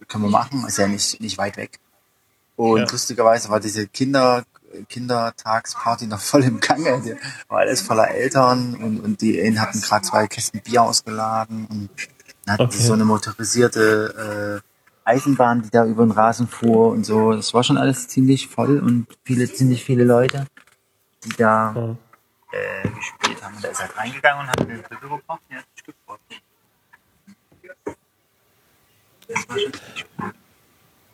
können wir machen, ist ja nicht, nicht weit weg. Und Ja. lustigerweise war diese Kinder, Kindertagsparty noch voll im Gange. Die war alles voller Eltern und, und die einen hatten gerade zwei Kästen Bier ausgeladen und dann hatten Okay. so eine motorisierte äh, Eisenbahn, die da über den Rasen fuhr und so. Das war schon alles ziemlich voll und viele, ziemlich viele Leute, die da Ja. Äh, gespielt haben. Und da ist halt reingegangen und hat eine Brücke gebracht und hat sich gefreut. Das war schon ziemlich cool.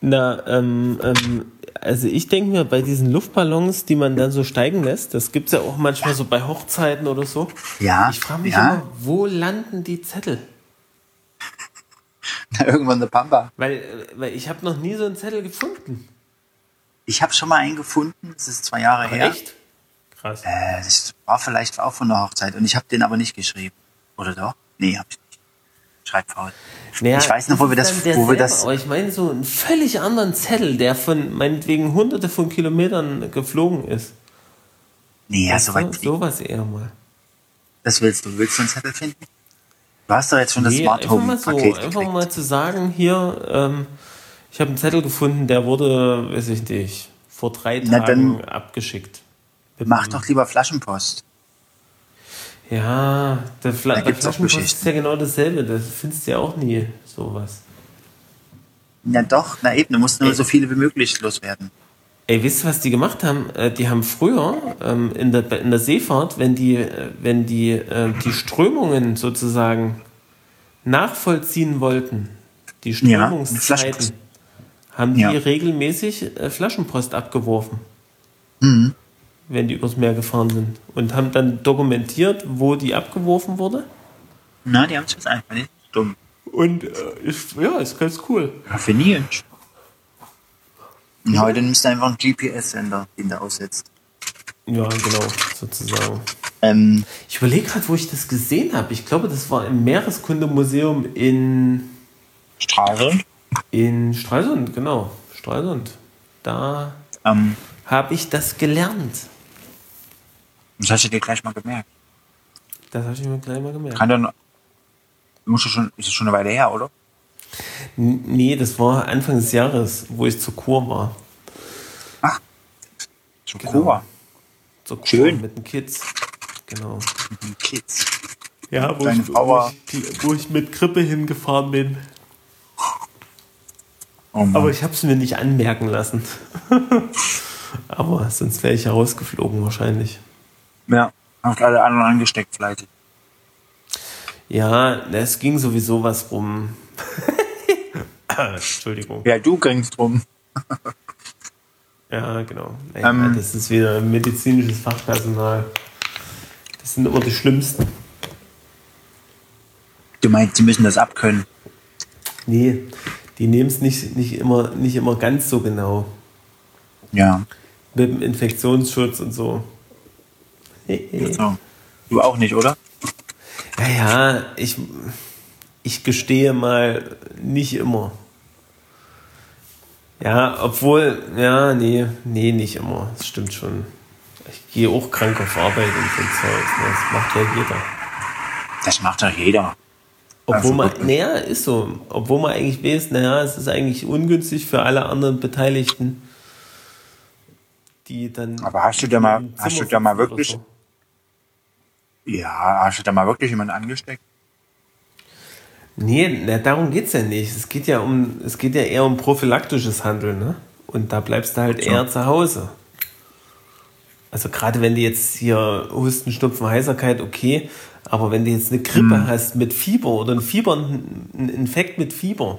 Na, ähm, ähm, also ich denke mir, bei diesen Luftballons, die man dann so steigen lässt, das gibt's ja auch manchmal so bei Hochzeiten oder so. Ja, Ich frage mich ja. immer, wo landen die Zettel? Na, irgendwann eine Pampa. Weil, äh, weil ich habe noch nie so einen Zettel gefunden. Ich habe schon mal einen gefunden, das ist zwei Jahre Aber her. echt? Krass. Äh, das war vielleicht auch von der Hochzeit und ich habe den aber nicht geschrieben. Oder doch? Nee, hab ich nicht. Schreibfaul. Naja, ich weiß noch, wo wir das, wo wir das, Aber ich meine so einen völlig anderen Zettel, der von meinetwegen hunderte von Kilometern geflogen ist. nee, ja, Weißt so Sowas eher mal. das willst du. Willst du einen Zettel finden? Du hast doch jetzt schon das Nee, Smart einfach Home mal so, Paket einfach mal zu sagen, hier, ähm, ich habe einen Zettel gefunden, der wurde, weiß ich nicht, vor drei Na, Tagen dann abgeschickt. Mach doch lieber Flaschenpost. Ja, der, Fla Da der Flaschenpost ist ja genau dasselbe, das findest du ja auch nie sowas. Na doch, na eben, du musst nur so viele wie möglich loswerden. Ey, wisst ihr, was die gemacht haben? Äh, Die haben früher ähm, in, der, in der Seefahrt, wenn die, äh, wenn die, äh, die Strömungen sozusagen nachvollziehen wollten, die Ja, Strömungszeiten, Flaschenpost. haben die Ja. regelmäßig äh, Flaschenpost abgeworfen, Mhm. Wenn die übers Meer gefahren sind. Und haben dann dokumentiert, wo die abgeworfen wurde. Na, die haben es jetzt einfach nicht dumm. Und äh, ist, ja, ist ganz cool. Raffiniert. Und heute nimmst du einfach einen GPS-Sender, den du aussetzt. Ja, genau, sozusagen. Ähm, Ich überlege gerade, wo ich das gesehen habe. Ich glaube, das war im Meereskundemuseum in, Straße. in Stralsund, genau. Stralsund. Da Ähm, habe ich das gelernt. Das hast du dir gleich mal gemerkt. Das habe ich mir gleich mal gemerkt. Kann dann. Musst du schon, ist es schon eine Weile her, oder? Nee, das war Anfang des Jahres, wo ich zur Kur war. Zum Genau. Kuba. Zur Kur Schön. mit den Kids. Genau. Mit den Kids. Ja, wo Deine ich, wo, ich, wo ich mit Krippe hingefahren bin. Oh. Aber ich habe es mir nicht anmerken lassen. Aber sonst wäre ich ja rausgeflogen wahrscheinlich. Ja, hast alle anderen angesteckt, fleißig. Ja, es ging sowieso was rum. Entschuldigung. Ja, du gringst drum. Ja, genau. Naja, Ähm. das ist wieder medizinisches Fachpersonal. Das sind immer die Schlimmsten. Du meinst, sie müssen das abkönnen. Nee, die nehmen es nicht, nicht, immer, nicht immer ganz so genau. Ja. Mit dem Infektionsschutz und so. So. Du auch nicht, oder? Naja, ich, ich gestehe mal, nicht immer. Ja, obwohl, ja, nee, nee, nicht immer. Das stimmt schon. Ich gehe auch krank auf Arbeit und so Zeug. ne, Das macht ja jeder. Das macht doch jeder. Obwohl Also man, naja, ist so. Obwohl man eigentlich weiß, naja, es ist eigentlich ungünstig für alle anderen Beteiligten, die dann. Aber hast du da mal- hast du da mal wirklich- so. Ja, hast du da mal wirklich jemanden angesteckt? Nee, na, darum geht's ja nicht. Es geht ja um, es geht ja eher um prophylaktisches Handeln, ne? Und da bleibst du halt So. eher zu Hause. Also gerade wenn du jetzt hier Husten, Schnupfen, Heiserkeit, okay, aber wenn du jetzt eine Grippe Hm. hast mit Fieber oder ein Fieber, ein Infekt mit Fieber,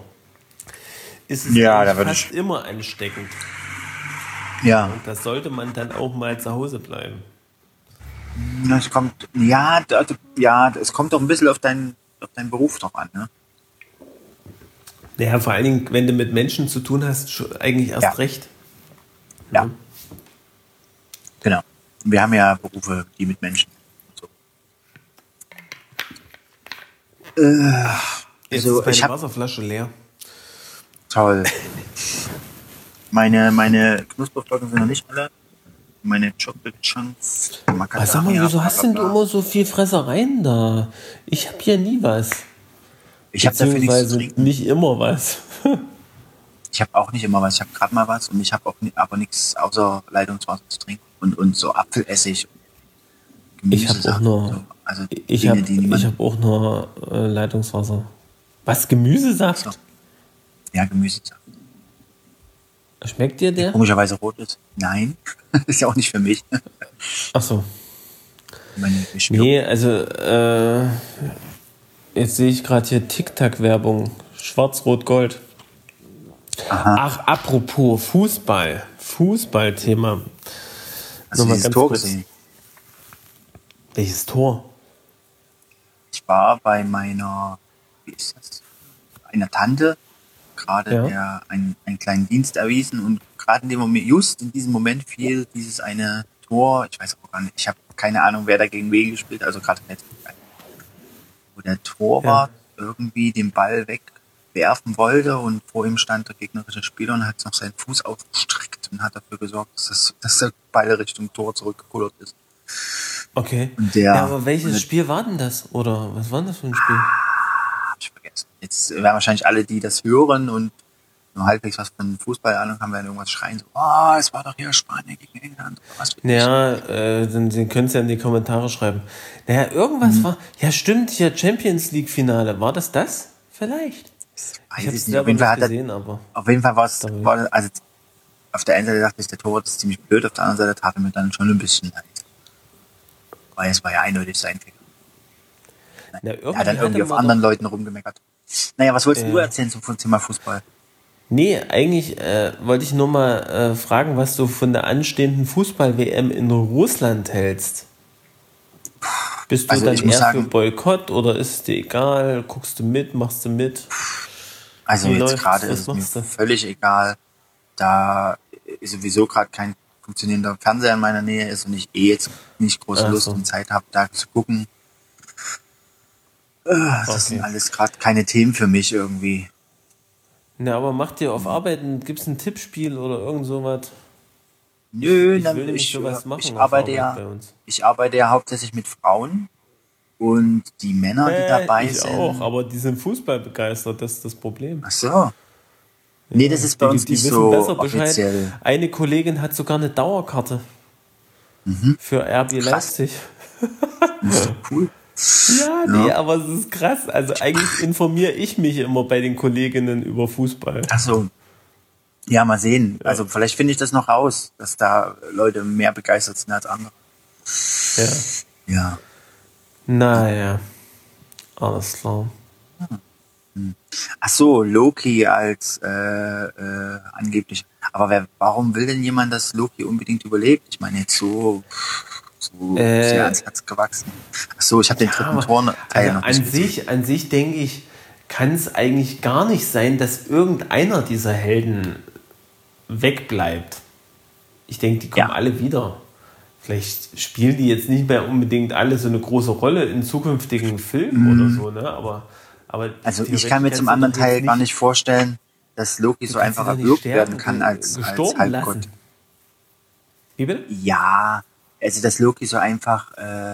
ist es Ja, da fast immer ansteckend. Ja, Und da sollte man dann auch mal zu Hause bleiben. Es kommt, ja, da- ja, es kommt doch ein bisschen auf deinen, auf deinen Beruf drauf an, ne? Naja, vor allen Dingen, wenn du mit Menschen zu tun hast, eigentlich erst Ja. recht. Ja. Genau. Wir haben ja Berufe, die mit Menschen. So. Jetzt Also, ist meine ich hab- Wasserflasche leer. Toll. Meine, meine Knusperflocken sind noch nicht alle. Meine Chocolate Chunks. Aber sag mal, wieso hast denn du immer so viel Fressereien da? Ich hab hier nie was. Ich habe dafür nichts zu trinken. nicht immer was. Ich habe auch nicht immer was. Ich habe gerade mal was und ich habe auch ni aber nichts außer Leitungswasser zu trinken und, und so Apfelessig. Ich hab auch nur- So. Also Ich habe hab auch nur äh, Leitungswasser. Was? Gemüsesaft? Ja, Gemüsesachen. Schmeckt dir der? Komischerweise rot ist. Nein, ist ja auch nicht für mich. Ach so. Meine. Nee, also äh, jetzt sehe ich gerade hier TikTok-Werbung. Schwarz-Rot-Gold. Ach, apropos Fußball. Fußballthema. Hast du Nochmal dieses ganz Tor kurz. gesehen? Welches Tor? Ich war bei meiner, wie ist das? Einer Tante, gerade Ja. der einen, einen kleinen Dienst erwiesen und gerade in dem Moment, just in diesem Moment fiel dieses eine Tor, ich weiß auch gar nicht, ich habe keine Ahnung, wer dagegen wen gespielt, also gerade wo der Torwart irgendwie den Ball wegwerfen wollte und vor ihm stand der gegnerische Spieler und hat noch seinen Fuß ausgestreckt und hat dafür gesorgt, dass, das, dass der Ball Richtung Tor zurückgekullert ist. Okay. Der- ja, aber welches Spiel war denn das? Oder was war denn das für ein Spiel? Jetzt werden wahrscheinlich alle, die das hören und nur halbwegs was von Fußball Ahnung haben, werden irgendwas schreien, so, oh, es war doch hier Spanien gegen England. Was. Ja, äh, dann, dann könnt ihr in die Kommentare schreiben. Naja, irgendwas Mhm. war. Ja, stimmt, hier Champions League-Finale. War das das? Vielleicht. Weiß Ich nicht. Auf jeden Fall hat gesehen, aber. auf jeden Fall war es, also auf der einen Seite dachte ich, der Torwart ist ziemlich blöd, auf der anderen Seite tat er mir dann schon ein bisschen leid. Weil es war ja eindeutig sein Fehler. Na, Er hat dann irgendwie auf anderen Leuten rumgemeckert. Naja, was wolltest Äh. du erzählen zum Thema Fußball? Nee, eigentlich äh, wollte ich nur mal äh, fragen, was du von der anstehenden Fußball-WM in Russland hältst. Bist du Also dann eher sagen- für Boykott oder ist es dir egal? Guckst du mit, machst du mit? Also Wie jetzt gerade ist es mir du? völlig egal, da sowieso gerade kein funktionierender Fernseher in meiner Nähe ist und ich eh jetzt nicht große Ach Lust und Zeit habe, da zu gucken. Äh, Das Okay. sind alles gerade keine Themen für mich irgendwie. Na, aber macht dir auf Arbeiten, gibt es ein Tippspiel oder irgend sowas? Nö, Ich dann- will ich, sowas machen ich arbeite Arbeit ja, ich arbeite ja hauptsächlich mit Frauen und die Männer, die Äh, dabei ich sind. auch, aber die sind Fußball begeistert, das ist das Problem. Ach so. Nee, das ist bei die, uns die nicht wissen so besser Bescheid. offiziell. Eine Kollegin hat sogar eine Dauerkarte für RB Mhm. Krass. Leipzig. Das ist doch cool. Ja, nee, aber es ist krass. Also eigentlich informiere ich mich immer bei den Kolleginnen über Fußball. Ach so. Ja, mal sehen. Also vielleicht finde ich das noch raus, dass da Leute mehr begeistert sind als andere. Ja. Ja. Naja, alles klar. Ach so, Loki als äh, äh, angeblich. Aber wer, warum will denn jemand, dass Loki unbedingt überlebt? Ich meine jetzt so, so Äh, sehr ans Herz gewachsen. Ach so, ich habe den dritten Aber, Tor Teil also nicht an gesehen. sich, an sich denke ich, kann es eigentlich gar nicht sein, dass irgendeiner dieser Helden wegbleibt. Ich denke, die kommen Ja. alle wieder. Vielleicht spielen die jetzt nicht mehr unbedingt alle so eine große Rolle in zukünftigen Filmen oder so, ne? Aber, aber Mhm. Also ich kann mir zum anderen Teil gar nicht vorstellen, dass Loki so einfach nicht erwürgt werden kann als, als Halbgott. Wie bitte? Ja, also dass Loki so einfach äh,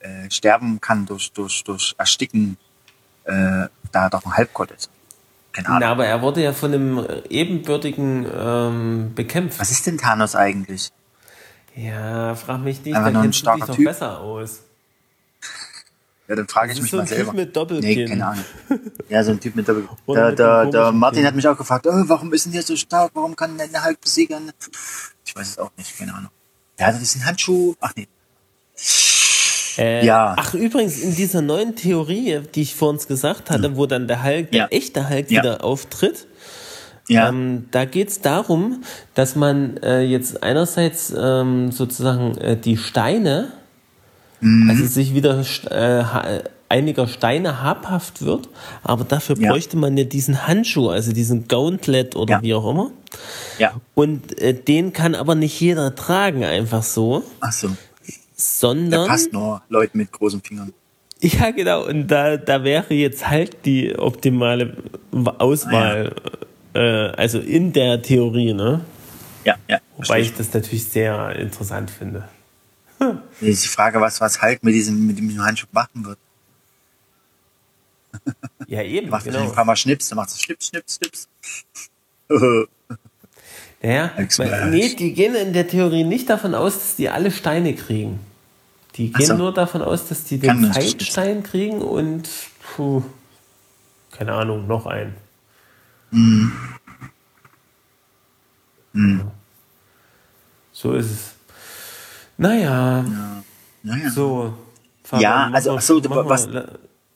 äh, sterben kann durch, durch, durch Ersticken, äh, da er doch ein Halbgott ist. Keine Ahnung. Na, aber er wurde ja von einem ebenbürtigen ähm, bekämpft. Was ist denn Thanos eigentlich? Ja, frag mich nicht, Einfach da nur ein kennst du dich starker doch Typ. besser aus. Ja, dann frage ich mich so mal ein Typ selber. mit Doppelkinn. Nee, keine Ahnung. Ja, so ein Typ mit Doppel. Oder Der, der, der Martin Kinn. hat mich auch gefragt, oh, warum ist denn der so stark? Warum kann denn der Hulk besiegen? Ich weiß es auch nicht, keine Ahnung. Der hatte diesen Handschuh. Ach nee. Äh, Ja. Ach, übrigens, in dieser neuen Theorie, die ich vor uns gesagt hatte, wo dann der Hulk, der Ja. echte Hulk Ja. wieder auftritt, Ja. Ähm, da geht es darum, dass man äh, jetzt einerseits ähm, sozusagen äh, die Steine, Mhm. also sich wieder äh, einiger Steine habhaft wird, aber dafür Ja. bräuchte man ja diesen Handschuh, also diesen Gauntlet oder Ja. wie auch immer. Ja. Und äh, den kann aber nicht jeder tragen, einfach so, Ach so. Der sondern. passt nur Leuten mit großen Fingern. Ja, genau. Und da, da wäre jetzt halt die optimale Auswahl, äh, also in der Theorie, ne? Ja, ja. Wobei ich das natürlich sehr interessant finde. ich. ist die Frage, was, was halt mit diesem, mit diesem Handschuh machen wird. Ja, eben, Macht genau. ein paar Mal Schnips, dann macht es Schnips, Schnips, Schnips. Ja, Expert. nee, die gehen in der Theorie nicht davon aus, dass die alle Steine kriegen. Die gehen so. nur davon aus, dass die den Zeitstein kriegen und, puh, keine Ahnung, noch einen. Ja. So ist es. Naja, naja. so. Ja, also, mal- ach so, mach mal- was-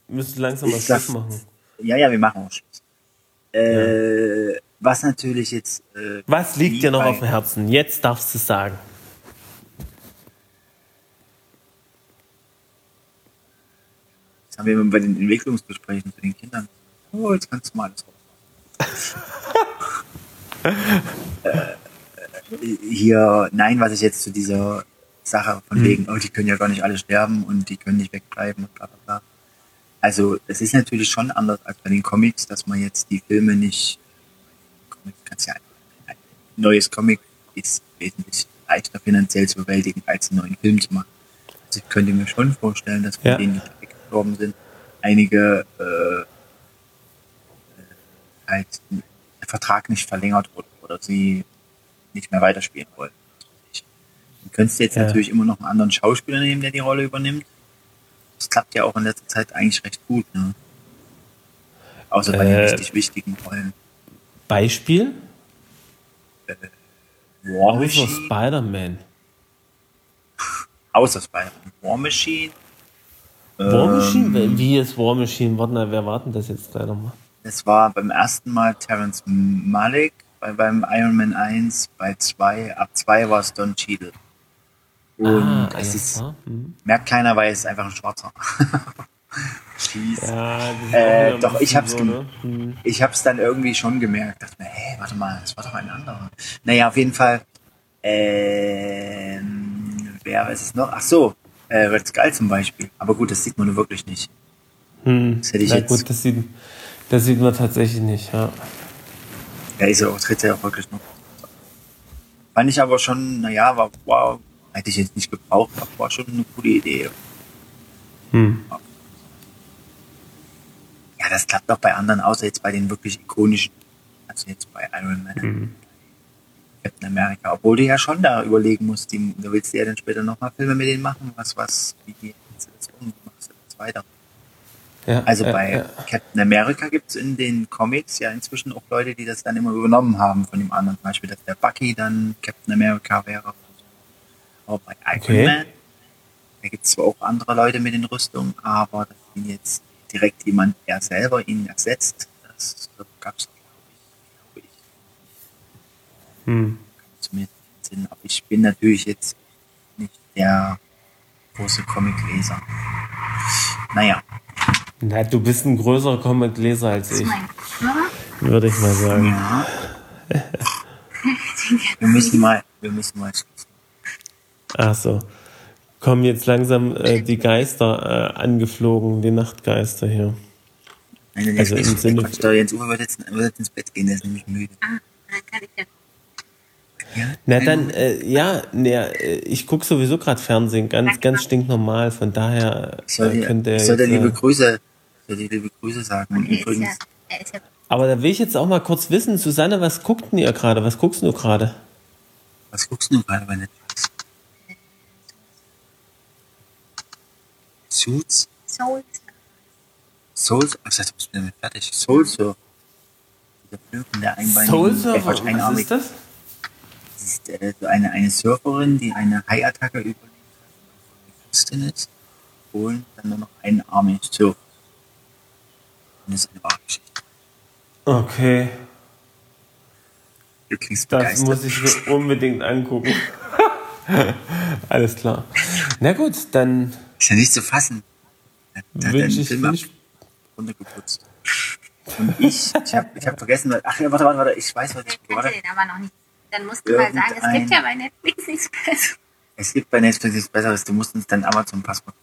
müssen langsam mal Schluss machen. Ja, ja, wir machen auch Schluss. Äh, Was natürlich jetzt. Äh, Was liegt dir noch auf dem Herzen? Jetzt darfst du es sagen. Das haben wir immer bei den Entwicklungsgesprächen zu den Kindern. Oh, jetzt kannst du mal alles äh, hier, nein, was ich jetzt zu dieser Sache von wegen, oh, die können ja gar nicht alle sterben und die können nicht wegbleiben und bla bla bla. Also, es ist natürlich schon anders als bei den Comics, dass man jetzt die Filme nicht. Comics kannst ja ein neues Comic ist wesentlich leichter finanziell zu bewältigen, als einen neuen Film zu machen. Also ich könnte mir schon vorstellen, dass von Ja. denen, die weggestorben sind, einige äh, halt der Vertrag nicht verlängert wurde oder sie nicht mehr weiterspielen wollen. Du könntest jetzt Ja. natürlich immer noch einen anderen Schauspieler nehmen, der die Rolle übernimmt. Das klappt ja auch in letzter Zeit eigentlich recht gut, ne? Außer bei den Äh. richtig wichtigen Rollen. Beispiel? War Außer Machine, Spider-Man. außer Spider-Man. War Machine. War Ähm, Machine? Wie ist War Machine? Warte mal, wer warten das jetzt gleich nochmal? Das war beim ersten Mal Terrence Malick, bei, beim Iron Man 1, bei 2, ab 2 war es Don Cheadle. Und ah, es ist, klar. Hm. merkt keiner, weil es ist einfach ein Schwarzer. Jeez. Ja, Äh, doch, ich hab's so, ne? hm. Ich habe es dann irgendwie schon gemerkt. Dachte mir, hä, warte mal, das war doch ein anderer. Naja, auf jeden Fall. Ähm, wer ist es noch? Ach so, äh, Red Skull zum Beispiel. Aber gut, das sieht man nur wirklich nicht. Hm. Das hätte ich Na jetzt- gut, das sieht, das sieht man tatsächlich nicht, ja. Ja, ist ja auch, tritt ja auch wirklich noch. Fand ich aber schon, naja, war, war, hätte ich jetzt nicht gebraucht, aber war schon eine coole Idee. Hm. Ja, das klappt auch bei anderen, außer jetzt bei den wirklich ikonischen. Also jetzt bei Iron Man, Mhm. Captain America. Obwohl du ja schon da überlegen musst, die, da willst du ja dann später nochmal Filme mit denen machen. Was, was, wie du das um? Machst du das weiter? ja Also ja, bei ja. Captain America gibt's in den Comics ja inzwischen auch Leute, die das dann immer übernommen haben von dem anderen. Zum Beispiel, dass der Bucky dann Captain America wäre. Aber bei Iron Okay. Man, da gibt's zwar auch andere Leute mit den Rüstungen, aber dass ihn jetzt direkt jemand, der selber ihn ersetzt, das gab's glaube ich, Hm. zumindest nicht Sinn. Aber ich bin natürlich jetzt nicht der große Comicleser. Naja, Na, du bist ein größerer Comic-Leser als ich, würde ich mal sagen. ja. wir müssen mal, wir müssen mal. Ach so. Kommen jetzt langsam äh, die Geister äh, angeflogen, die Nachtgeister hier. Nein, der Also im der Sinne- Quatsch, der Jens Uwe wird jetzt, wird jetzt ins Bett gehen, der ist nämlich müde. Ah, dann kann ich ja. Ja? Na dann, äh, ja, ne, ich gucke sowieso gerade Fernsehen, ganz, ganz stinknormal. Von daher soll äh, dir, könnt ihr ich soll dir jetzt, liebe äh, Grüße, soll liebe Grüße sagen. Und Er ist ja, übrigens, er ist ja Aber da will ich jetzt auch mal kurz wissen, Susanne, was guckt denn ihr gerade? Was guckst du gerade? was guckst du gerade bei Netflix? Suits? Soul. Souls? Ach, ich bist du damit fertig. Soul Surfer. Der Flöten, der einbeinige, Soul äh, Surfer, Quatsch, was ist das? Das ist äh, so eine, eine Surferin, die eine Haiattacke überlebt hat, die Christin ist, Polen, dann nur noch einarmig surft. Und das ist eine wahre Geschichte. Okay. Du klingst Das begeistert. muss ich mir unbedingt angucken. Alles klar. Na gut, dann Ist ja nicht zu fassen. Da hat er ich Film ab- runtergeputzt. Und ich, ich habe ich hab vergessen, ach ja, warte, warte, warte, ich weiß, was ich, warte. den aber noch nicht. Dann musst du mal sagen, es gibt ja bei Netflix nichts Besseres. Es gibt bei Netflix nichts Besseres, du musst uns dein Amazon-Passwort.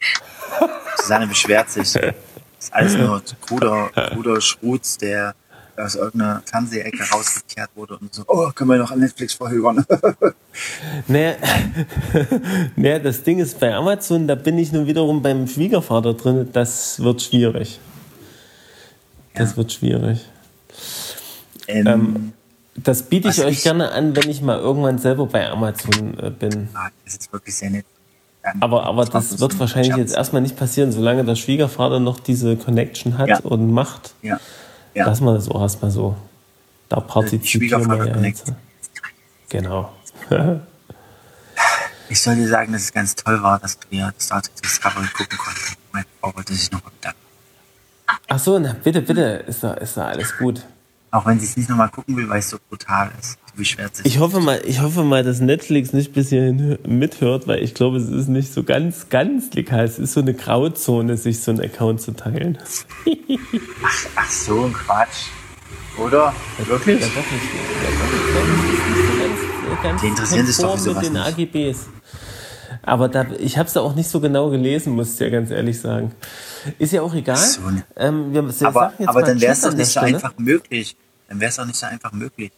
Susanne beschwert sich. Das ist alles nur kruder, kruder Schrutz, der aus irgendeiner Fernsehecke rausgekehrt wurde und so, oh, können wir noch an Netflix verhören. Naja, naja, das Ding ist bei Amazon, da bin ich nun wiederum beim Schwiegervater drin. Das wird schwierig. Das wird schwierig. ähm, Das biete ich euch ich- gerne an, wenn ich mal irgendwann selber bei Amazon äh, bin. das ist wirklich sehr nett. Ähm, Aber, aber das wird ein wahrscheinlich jetzt erstmal nicht passieren, solange der Schwiegervater noch diese Connection hat Ja. und macht. Ja, ja. Lassen wir das auch erstmal so. Da partizipieren wir ja jetzt. Genau. Ich soll dir sagen, dass es ganz toll war, dass wir Star Trek Discovery gucken konnten. Meine Frau wollte sich noch bedanken. Ach so, na bitte, bitte, ist da, ist da alles gut. Auch wenn sie es nicht nochmal gucken will, weil es so brutal ist. Sie beschwert sich. Ich hoffe mal, ich hoffe mal, dass Netflix nicht bis hierhin mithört, weil ich glaube, es ist nicht so ganz, ganz legal. Es ist so eine Grauzone, sich so einen Account zu teilen. Ach so, ein Quatsch. Oder? Wirklich? Ja, doch nicht. Ja, doch nicht. Ist ganz, ganz Die interessieren sich doch mit den. AGBs. Aber da, ich habe es auch nicht so genau gelesen, muss ich ja ganz ehrlich sagen. Ist ja auch egal. So, ähm, wir Aber, jetzt aber dann wäre es doch nicht so einfach möglich. Dann wäre es doch nicht so einfach möglich.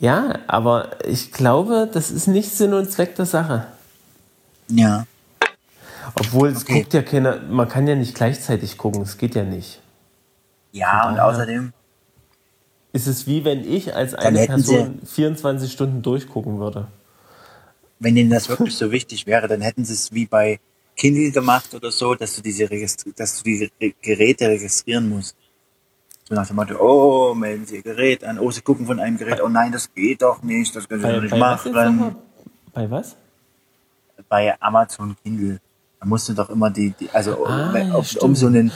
Ja, aber ich glaube, das ist nicht Sinn und Zweck der Sache. Ja. Obwohl es Okay. guckt ja keiner, man kann ja nicht gleichzeitig gucken, es geht ja nicht. Ja, und außerdem, Ist es wie wenn ich als eine hätten sie- Person 24 Stunden durchgucken würde. wenn denen das wirklich so wichtig wäre, dann hätten sie es wie bei Kindle gemacht oder so, dass du diese dass du die Re Geräte registrieren musst. So nach dem Motto, oh, melden Sie Ihr Gerät an, oh, Sie gucken von einem Gerät, oh nein, das geht doch nicht, das können Sie Bei, doch nicht bei was machen. Bei was? Bei Amazon Kindle. Da musst du doch immer die, die also Ah, um, um, stimmt. so einen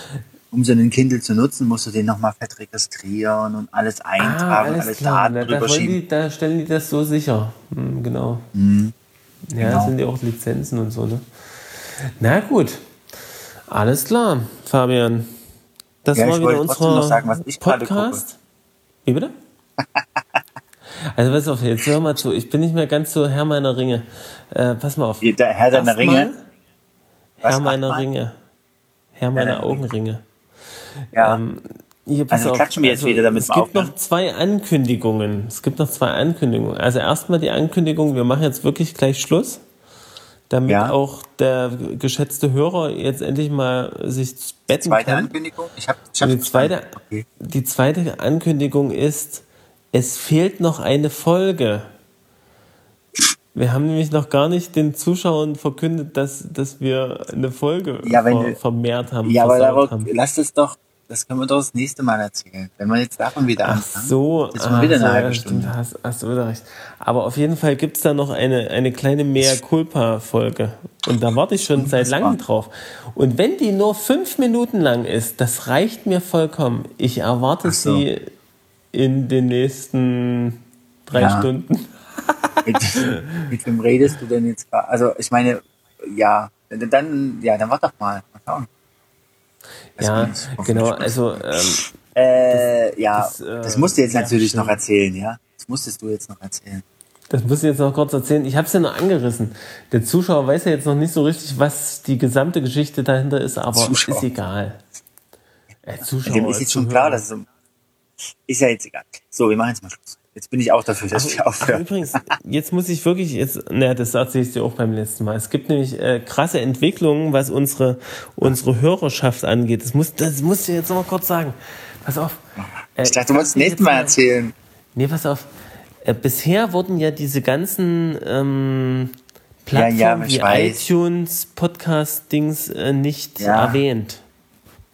um so einen Kindle zu nutzen, musst du den nochmal fett registrieren und alles eintragen, Ah, alles, alles klar. Daten Da, da, die, da stellen die das so sicher. Hm, genau. Ja, genau. sind ja auch Lizenzen und so, ne? Na gut. Alles klar, Fabian. Das Ja, war ich wieder unser sagen, was ich Podcast. Wie bitte? Also pass auf, jetzt hör mal zu. Ich bin nicht mehr ganz so Herr meiner Ringe. Äh, pass mal auf. Der Herr deiner Ringe. Was, Herr meiner achtmal? Ringe. Herr meiner deiner Augenringe. Ja. Ähm, hier, pass Also auf. klatschen wir jetzt wieder, damit es gibt noch zwei Ankündigungen. Es gibt noch zwei Ankündigungen. Also erstmal die Ankündigung, wir machen jetzt wirklich gleich Schluss, damit Ja. auch der geschätzte Hörer jetzt endlich mal sich betten Zweite kann. Ankündigung? Ich habe ich hab die zweite, Okay. die zweite Ankündigung ist, es fehlt noch eine Folge. Wir haben nämlich noch gar nicht den Zuschauern verkündet, dass, dass wir eine Folge Ja, ver, vermehrt haben. Ja, aber darauf, haben. lass es doch, das können wir doch das nächste Mal erzählen. Wenn wir jetzt davon wieder Ach anfangen. so, ach mal wieder eine so, halbe ja, stimmt, Stunde. hast, hast du wieder recht. Aber auf jeden Fall gibt es da noch eine, eine kleine Mea Culpa-Folge. Und da warte ich schon seit langem drauf. Und wenn die nur fünf Minuten lang ist, das reicht mir vollkommen. Ich erwarte so. sie in den nächsten drei Ja. Stunden. Mit, mit wem redest du denn jetzt? Also, ich meine, ja, dann, ja, dann warte doch mal. Mal schauen. Das Ja, genau. Also, ähm, Äh, ja, das, das, äh, musst du jetzt ja, natürlich stimmt. noch erzählen, ja? Das musstest du jetzt noch erzählen. das muss ich jetzt noch kurz erzählen. Ich habe es ja noch angerissen. Der Zuschauer weiß ja jetzt noch nicht so richtig, was die gesamte Geschichte dahinter ist, aber Zuschauer. ist egal. Äh, Zuschauer, Dem ist jetzt schon klar, dass es so, ist ja jetzt egal. So, wir machen jetzt mal Schluss. Jetzt bin ich auch dafür, dass Ach, aufhören. übrigens, jetzt muss ich wirklich, jetzt, naja, das erzähle ich dir auch beim letzten Mal. Es gibt nämlich äh, krasse Entwicklungen, was unsere, unsere Hörerschaft angeht. Das muss, das muss ich dir jetzt noch mal kurz sagen. Pass auf. Äh, Ich dachte, du wolltest das dir nächste Mal erzählen. Nee, pass auf. Äh, bisher wurden ja diese ganzen ähm, Ja, ja, Plattformen ich wie iTunes, Podcast-Dings äh, nicht Ja. erwähnt.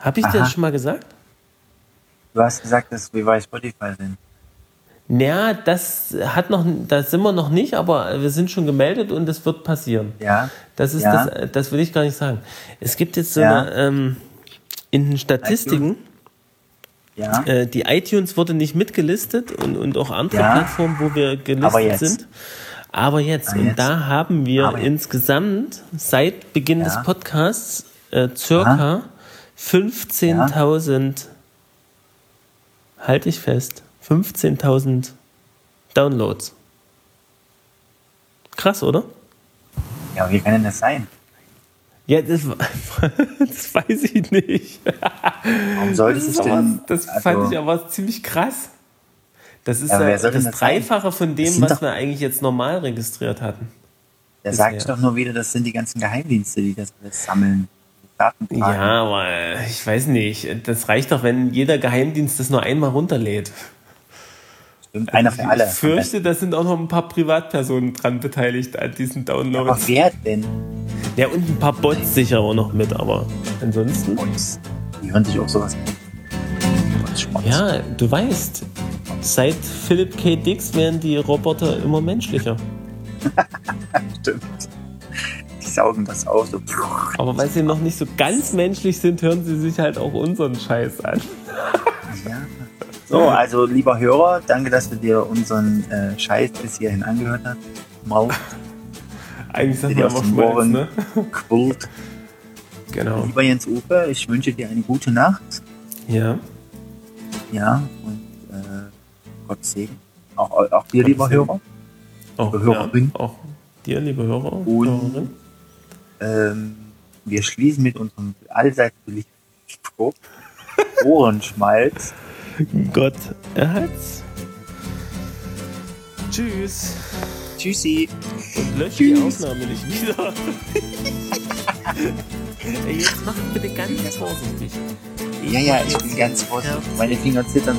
Habe ich dir Aha. das schon mal gesagt? Du hast gesagt, dass wir bei Spotify sind. Naja, das hat noch, da sind wir noch nicht, aber wir sind schon gemeldet und es wird passieren. Ja. Das ist Ja. das, das will ich gar nicht sagen. Es gibt jetzt so Ja. eine, ähm, in den Statistiken Ja. Äh, die iTunes wurde nicht mitgelistet und, und auch andere Ja. Plattformen, wo wir Aber gelistet jetzt. sind. Aber jetzt, Aber und jetzt. da haben wir Aber insgesamt seit Beginn des. Podcasts äh, circa 15.000, halte ich fest, 15.000 Downloads. Krass, oder? Ja, wie kann denn das sein? Ja, das, das weiß ich nicht. Warum sollte Das, es denn? das also, fand ich aber ziemlich krass. Das ist Ja, das das? Dreifache von dem, was doch- wir eigentlich jetzt normal registriert hatten. Der bisher. sagt doch nur wieder, das sind die ganzen Geheimdienste, die das alles sammeln. Ja, aber ich weiß nicht. Das reicht doch, wenn jeder Geheimdienst das nur einmal runterlädt. Einer für alle. Ich fürchte, da sind auch noch ein paar Privatpersonen dran beteiligt an diesen Aber Downloads. wer denn? Ja, und ein paar Bots sicher auch noch mit, aber ansonsten. Uns. Die hören sich auch sowas an. Bots, Schmutz. Ja, du weißt, seit Philip K. Dix werden die Roboter immer menschlicher. Stimmt. Die saugen das auf. So. Aber weil sie noch nicht so ganz menschlich sind, hören sie sich halt auch unseren Scheiß an. Ja. So, also lieber Hörer, danke, dass du dir unseren äh, Scheiß bis hierhin angehört hast. Maul, Eigentlich sagt man aber Ohren. ne? Quult. Genau. Lieber Jens Uwe, ich wünsche dir eine gute Nacht. Ja. Ja, und äh, Gott Segen. Auch, auch dir, Gott lieber Segen. Hörer. Auch, Liebe Hörerin. Ja, auch dir, liebe Hörer. Und- Hörerin. Ähm, wir schließen mit unserem allseits beliebten Spruch. Ohrenschmalz. Gott erhalt's. Tschüss. Tschüssi. Und lösch die Aufnahme nicht wieder. Ey, Jetzt mach bitte ganz vorsichtig. Ja, ja, ich bin ganz vorsichtig. Meine Finger zittern.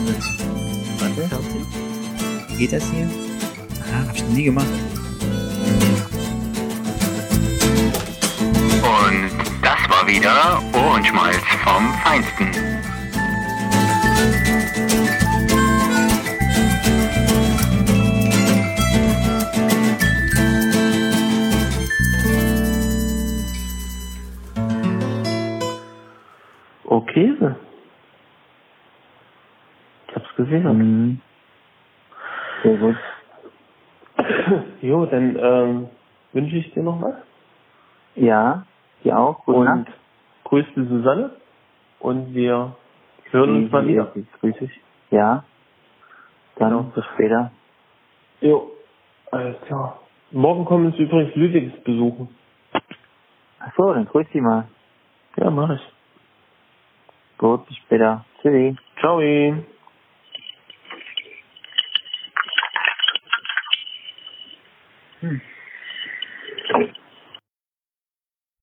Warte, Fertig? wie geht das hier? Ah, hab ich noch nie gemacht. Und das war wieder Ohrenschmalz vom Feinsten. Okay. Ich hab's gesichert. Mhm. Sehr gut. Jo, dann ähm, wünsche ich dir noch was. Ja, dir auch. Gute und Nacht. grüß die Susanne. Und wir hören uns mal wieder. Grüß dich. Ja. Dann Genau. bis später. Jo, alles klar. Morgen kommen uns übrigens Lüdings besuchen. Ach so, dann grüß dich mal. Ja, mach ich. Gut, bis später. Tschüssi. Ciao. Hm.